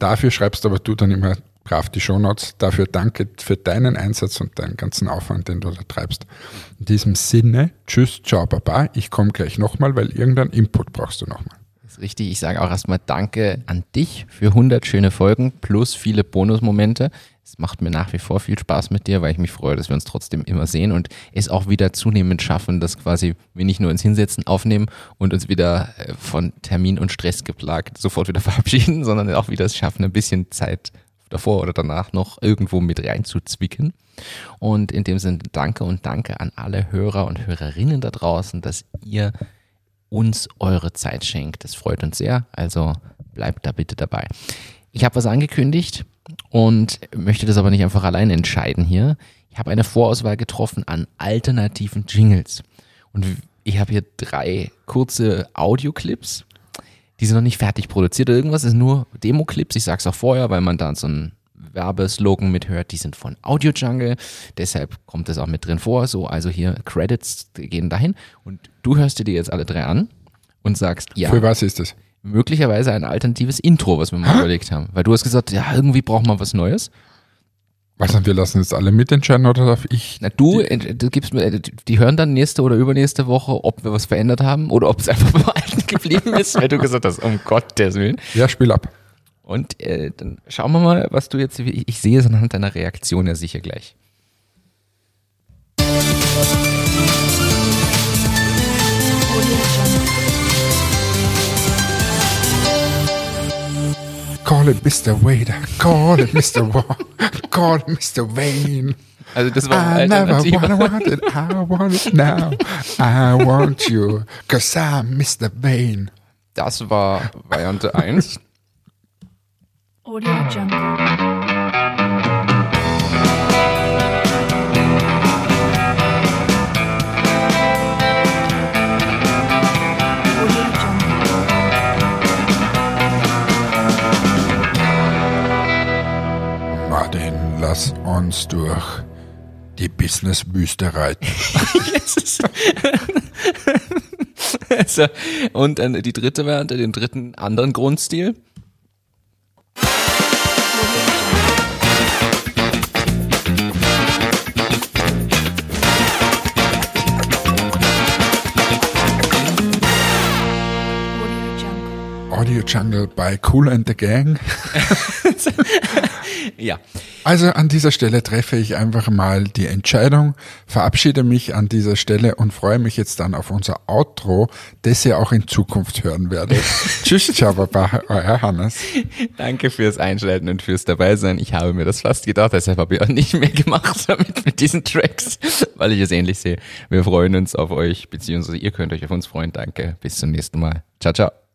Dafür schreibst aber du dann immer brav die Shownotes. Dafür danke für deinen Einsatz und deinen ganzen Aufwand, den du da treibst. In diesem Sinne, tschüss, ciao, baba. Ich komme gleich nochmal, weil irgendeinen Input brauchst du nochmal.
Das ist richtig. Ich sage auch erstmal Danke an dich für 100 schöne Folgen plus viele Bonusmomente. Es macht mir nach wie vor viel Spaß mit dir, weil ich mich freue, dass wir uns trotzdem immer sehen und es auch wieder zunehmend schaffen, dass quasi wir nicht nur ins Hinsetzen aufnehmen und uns wieder äh, von Termin und Stress geplagt sofort wieder verabschieden, sondern auch wieder es schaffen, ein bisschen Zeit davor oder danach noch irgendwo mit reinzuzwicken. Und in dem Sinne danke und danke an alle Hörer und Hörerinnen da draußen, dass ihr uns eure Zeit schenkt. Das freut uns sehr. Also bleibt da bitte dabei. Ich habe was angekündigt und möchte das aber nicht einfach allein entscheiden hier. Ich habe eine Vorauswahl getroffen an alternativen Jingles. Und ich habe hier drei kurze Audioclips. Die sind noch nicht fertig produziert oder irgendwas, es sind nur Demo-Clips. Ich sag's auch vorher, weil man da so einen Werbeslogan mithört. Die sind von Audio Jungle, deshalb kommt das auch mit drin vor. So, also hier Credits gehen dahin. Und du hörst dir die jetzt alle drei an und sagst, ja,
Für was ist das?
Möglicherweise ein alternatives Intro, was wir mal überlegt haben. Weil du hast gesagt, ja, irgendwie braucht man was Neues.
Was denn, wir lassen jetzt alle mitentscheiden oder darf ich?
Na, du, äh, du gibst mir, äh, die hören dann nächste oder übernächste Woche, ob wir was verändert haben oder ob es einfach beim Alten geblieben ist, weil du gesagt hast, um Gottes Willen.
Ja, spiel ab.
Und äh, dann schauen wir mal, was du jetzt, ich, ich sehe es anhand deiner Reaktion ja sicher gleich.
Call it Mr. Waiter, call it Mr. Wa call it Mr. Wayne.
Also das war
I never wanna want it, I want it now. I want you, cause I'm Mr. Wayne.
Das war Variante 1.
Audio Jungle.
Uns durch die Businesswüste reiten.
also, und dann die dritte Variante, den dritten anderen Grundstil.
Audio Jungle.
Audio Jungle bei Cool and the Gang.
Ja.
Also an dieser Stelle treffe ich einfach mal die Entscheidung, verabschiede mich an dieser Stelle und freue mich jetzt dann auf unser Outro, das ihr auch in Zukunft hören werdet. Tschüss, ciao, baba, euer Hannes.
Danke fürs Einschalten und fürs Dabeisein. Ich habe mir das fast gedacht, deshalb habe ich auch nicht mehr gemacht damit mit diesen Tracks, weil ich es ähnlich sehe. Wir freuen uns auf euch, beziehungsweise ihr könnt euch auf uns freuen. Danke. Bis zum nächsten Mal. Ciao, ciao.